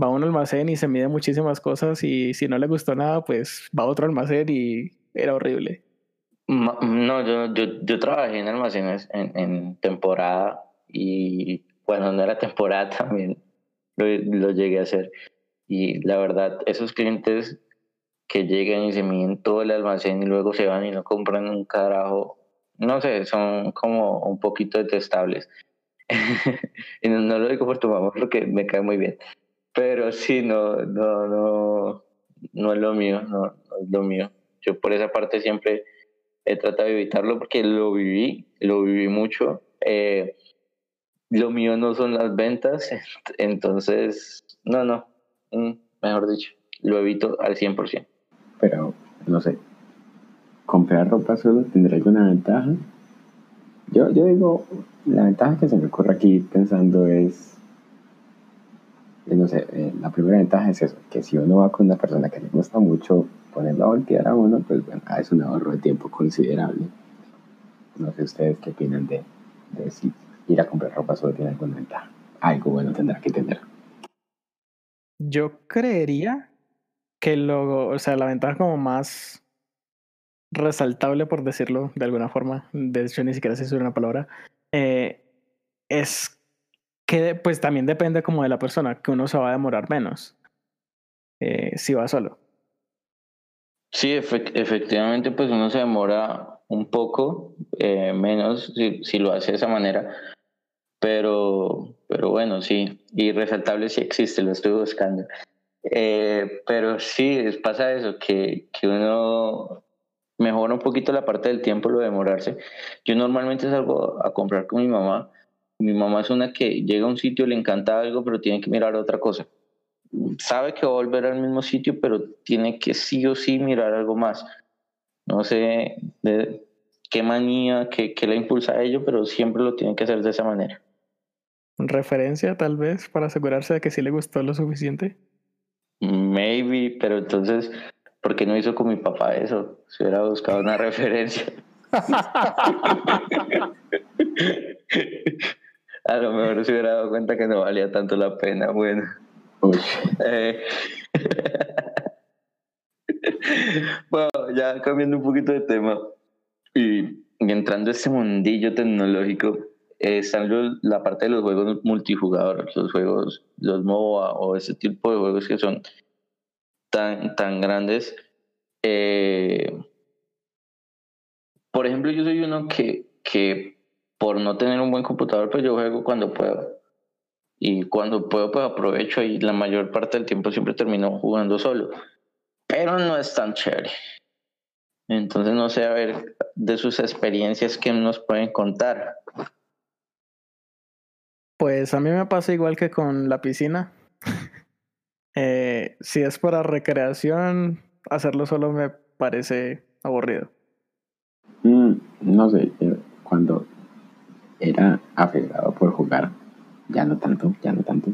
va a un almacén y se mide muchísimas cosas y si no le gustó nada, pues va a otro almacén y era horrible. No, yo, yo, yo trabajé en almacenes en, en temporada y cuando no era temporada también lo, lo llegué a hacer. Y la verdad, esos clientes que llegan y se miden todo el almacén y luego se van y no compran un carajo, no sé, son como un poquito detestables. y no, lo digo por tu mamá porque me cae muy bien. Pero sí, no, no, no, no es lo mío, no, no es lo mío. Yo por esa parte siempre he tratado de evitarlo porque lo viví, lo viví mucho. Eh, lo mío no son las ventas, entonces, no, no, mejor dicho, lo evito al 100%. Pero, no sé, ¿comprar ropa solo tendrá alguna ventaja? Yo, yo digo, la ventaja que se me ocurre aquí pensando es, eh, no sé, eh, la primera ventaja es eso, que si uno va con una persona que le gusta mucho ponerla a voltear a uno, pues bueno, es un ahorro de tiempo considerable. No sé ustedes qué opinan de, de si ir a comprar ropa solo tiene alguna ventaja. Algo bueno tendrá que tener. Yo creería que lo, o sea, la ventaja como más resaltable, por decirlo de alguna forma, de hecho ni siquiera si es una palabra, eh, es que pues también depende como de la persona, que uno se va a demorar menos eh, si va solo. Sí, efectivamente, pues uno se demora un poco eh, menos si, si, lo hace de esa manera, pero, pero bueno, sí, y resaltable sí existe, lo estoy buscando. Eh, pero sí, pasa eso, que, que uno mejora un poquito la parte del tiempo, lo de demorarse. Yo normalmente salgo a comprar con mi mamá. Mi mamá es una que llega a un sitio, le encanta algo, pero tiene que mirar otra cosa. Sabe que va a volver al mismo sitio, pero tiene que sí o sí mirar algo más. No sé de qué manía, qué, qué le impulsa a ello, pero siempre lo tiene que hacer de esa manera referencia tal vez para asegurarse de que sí le gustó lo suficiente? Maybe, pero entonces, ¿por qué no hizo con mi papá eso? Si hubiera buscado una referencia. A lo mejor se hubiera dado cuenta que no valía tanto la pena. Bueno. Eh, bueno, ya cambiando un poquito de tema y entrando a este mundillo tecnológico, están la parte de los juegos multijugador, los juegos, los MOBA o ese tipo de juegos que son tan, tan grandes. Eh, por ejemplo, yo soy uno que, que por no tener un buen computador, pues yo juego cuando puedo. Y cuando puedo, pues aprovecho y la mayor parte del tiempo siempre termino jugando solo. Pero no es tan chévere. Entonces, no sé, a ver, de sus experiencias que nos pueden contar. Pues a mí me pasa igual que con la piscina. eh, si es para recreación, hacerlo solo me parece aburrido. Mm, no sé, cuando era afectado por jugar, ya no tanto, ya no tanto.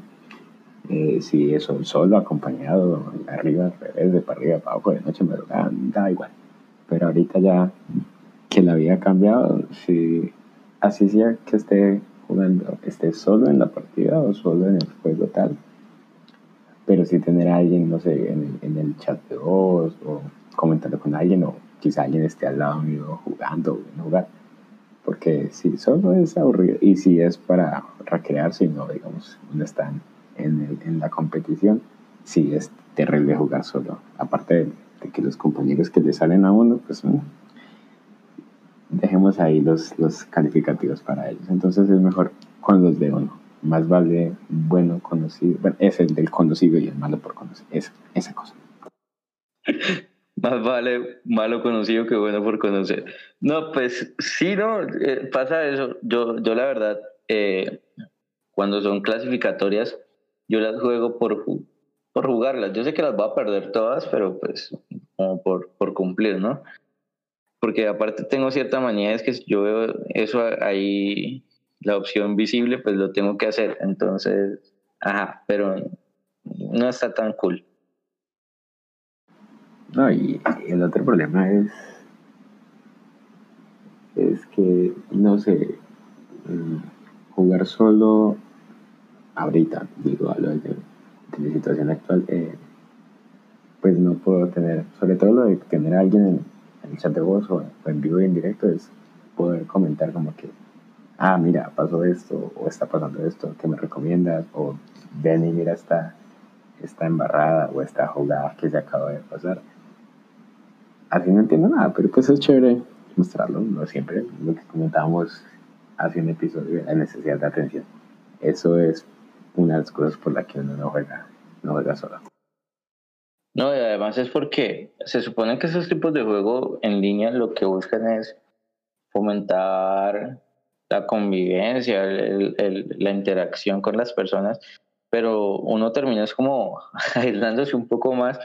Eh, si eso solo, acompañado, arriba, al revés, de para arriba, para abajo, de noche, madrugada, da igual. Pero ahorita ya que la vida ha cambiado, si así sea que esté jugando esté solo en la partida o solo en el juego tal. Pero sí tener a alguien, no sé, en el, en el chat de voz o comentando con alguien o quizá alguien esté al lado mío jugando o en jugar. Porque si solo es aburrido y si es para recrearse y no, digamos, uno está en, el, en la competición, sí es terrible jugar solo. Aparte de, que los compañeros que le salen a uno, pues dejemos ahí los, los calificativos para ellos. Entonces es mejor con los de uno. Más vale bueno conocido. Bueno, es el del conocido y el malo por conocer. Esa, esa cosa. Más vale malo conocido que bueno por conocer. No, pues sí, no, eh, pasa eso. Yo, yo la verdad, eh, cuando son clasificatorias, yo las juego por, por jugarlas. Yo sé que las voy a perder todas, pero pues como por, por cumplir, ¿no? Porque aparte tengo cierta manía, es que yo veo eso ahí, la opción visible, pues lo tengo que hacer. Entonces, ajá, pero no está tan cool. No, y el otro problema es, es que, no sé, mm, jugar solo ahorita, digo, a lo de, de la situación actual, eh, pues no puedo tener, sobre todo lo de tener a alguien en, el chat de voz o, en vivo y en directo, es poder comentar como que, ah, mira, pasó esto, o está pasando esto, ¿qué me recomiendas? O ven y mira esta, esta embarrada o esta jugada que se acaba de pasar. Así no entiendo nada, pero pues es chévere mostrarlo, no siempre, lo que comentábamos hace un episodio, la necesidad de atención. Eso es una de las cosas por las que uno no juega, no juega solo. No, y además es porque se supone que esos tipos de juego en línea lo que buscan es fomentar la convivencia, la interacción con las personas, pero uno termina es como aislándose un poco más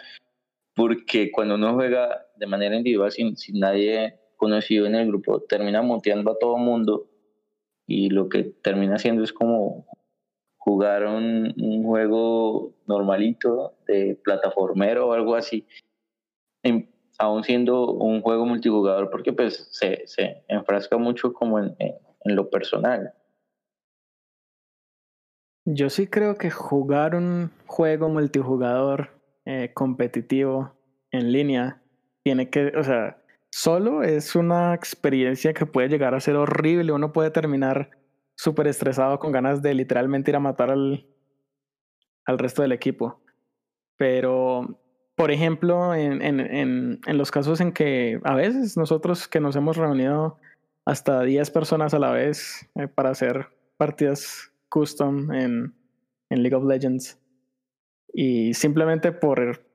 porque cuando uno juega de manera individual sin, sin nadie conocido en el grupo, termina muteando a todo mundo y lo que termina haciendo es como jugar un, juego normalito de plataformero o algo así, aún siendo un juego multijugador, porque pues se, se enfrasca mucho como en, en, lo personal. Yo sí creo que jugar un juego multijugador eh, competitivo en línea tiene que, o sea, solo es una experiencia que puede llegar a ser horrible. Uno puede terminar súper estresado con ganas de literalmente ir a matar al, al resto del equipo. Pero, por ejemplo, en, en, en, en, los casos en que a veces nosotros que nos hemos reunido hasta 10 personas a la vez eh, para hacer partidas custom en, en League of Legends y simplemente por,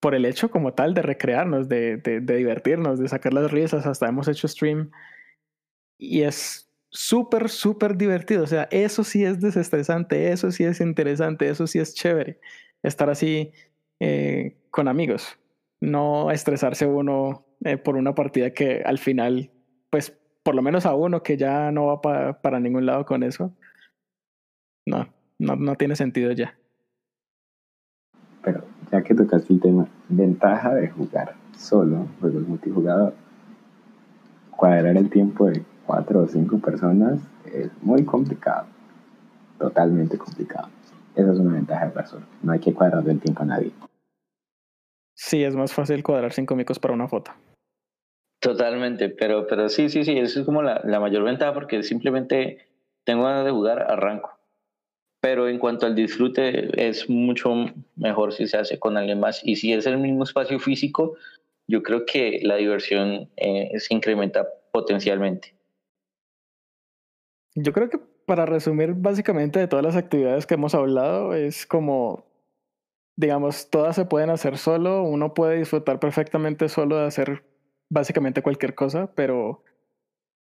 por el hecho como tal de recrearnos, de, de, de divertirnos, de sacar las risas, hasta hemos hecho stream y es súper, súper divertido. O sea, eso sí es desestresante, eso sí es interesante, eso sí es chévere. Estar así eh, con amigos. No estresarse uno eh, por una partida que al final, pues por lo menos a uno que ya no va para ningún lado con eso. No, no, no tiene sentido ya. Pero ya que tocaste el tema, ventaja de jugar solo, juegos multijugador, cuadrar el tiempo de cuatro o cinco personas es muy complicado. Totalmente complicado. Esa es una ventaja de razón. No hay que cuadrar el tiempo a nadie. Sí, es más fácil cuadrar cinco micos para una foto. Totalmente, pero, pero sí, sí, sí, eso es como la, la mayor ventaja porque simplemente tengo ganas de jugar, arranco. Pero en cuanto al disfrute, es mucho mejor si se hace con alguien más. Y si es el mismo espacio físico, yo creo que la diversión eh, se incrementa potencialmente. Yo creo que para resumir básicamente de todas las actividades que hemos hablado, es como, digamos, todas se pueden hacer solo, uno puede disfrutar perfectamente solo de hacer básicamente cualquier cosa, pero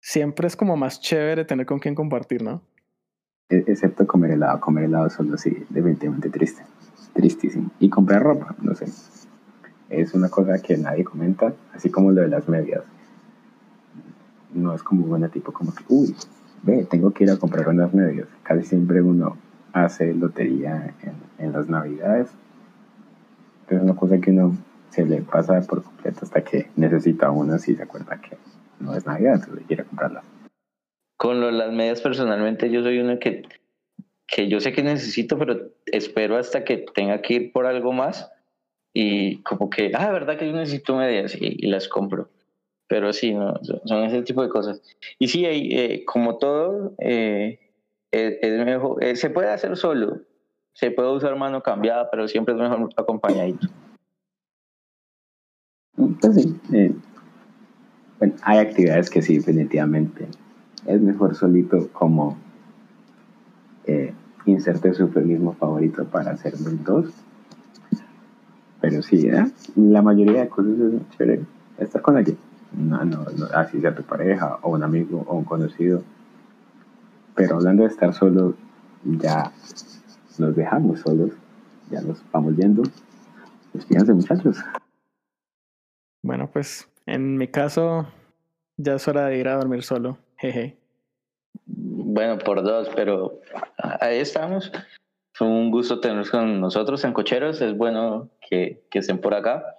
siempre es como más chévere tener con quien compartir, ¿no? E-, excepto comer helado, comer helado solo sí, definitivamente triste, tristísimo. Y comprar ropa, no sé, es una cosa que nadie comenta, así como lo de las medias. No es como buena tipo como que, uy, ve, tengo que ir a comprar unas medias. Casi siempre uno hace lotería en, en las navidades. es una cosa que uno se le pasa por completo hasta que necesita unas y se acuerda que no es navidad, entonces quiere comprarlas. Con lo, las medias personalmente yo soy uno que, que yo sé que necesito, pero espero hasta que tenga que ir por algo más y como que, ah, verdad que yo necesito medias y las compro pero sí, no, son ese tipo de cosas. Y sí, eh, como todo, eh, es, mejor, eh, se puede hacer solo, se puede usar mano cambiada, pero siempre es mejor acompañadito. Sí, bueno, hay actividades que sí, definitivamente es mejor solito como inserte su feminismo favorito para hacer dos. Pero sí, la mayoría de cosas es chévere estar con alguien no, no, así sea tu pareja o un amigo o un conocido. Pero hablando de estar solo, ya nos dejamos solos, ya nos vamos yendo. Despídense muchachos. Bueno, pues en mi caso ya es hora de ir a dormir solo. Jeje. Bueno, por dos, pero ahí estamos. Fue un gusto tenerlos con nosotros en Cocheros. Es bueno que, que estén por acá.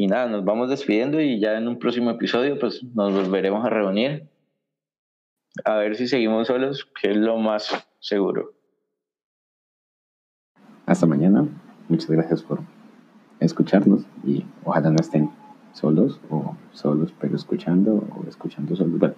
Y nada, nos vamos despidiendo y ya en un próximo episodio pues nos volveremos a reunir. A ver si seguimos solos, que es lo más seguro. Hasta mañana. Muchas gracias por escucharnos y ojalá no estén solos o solos pero escuchando o escuchando solos. Bueno,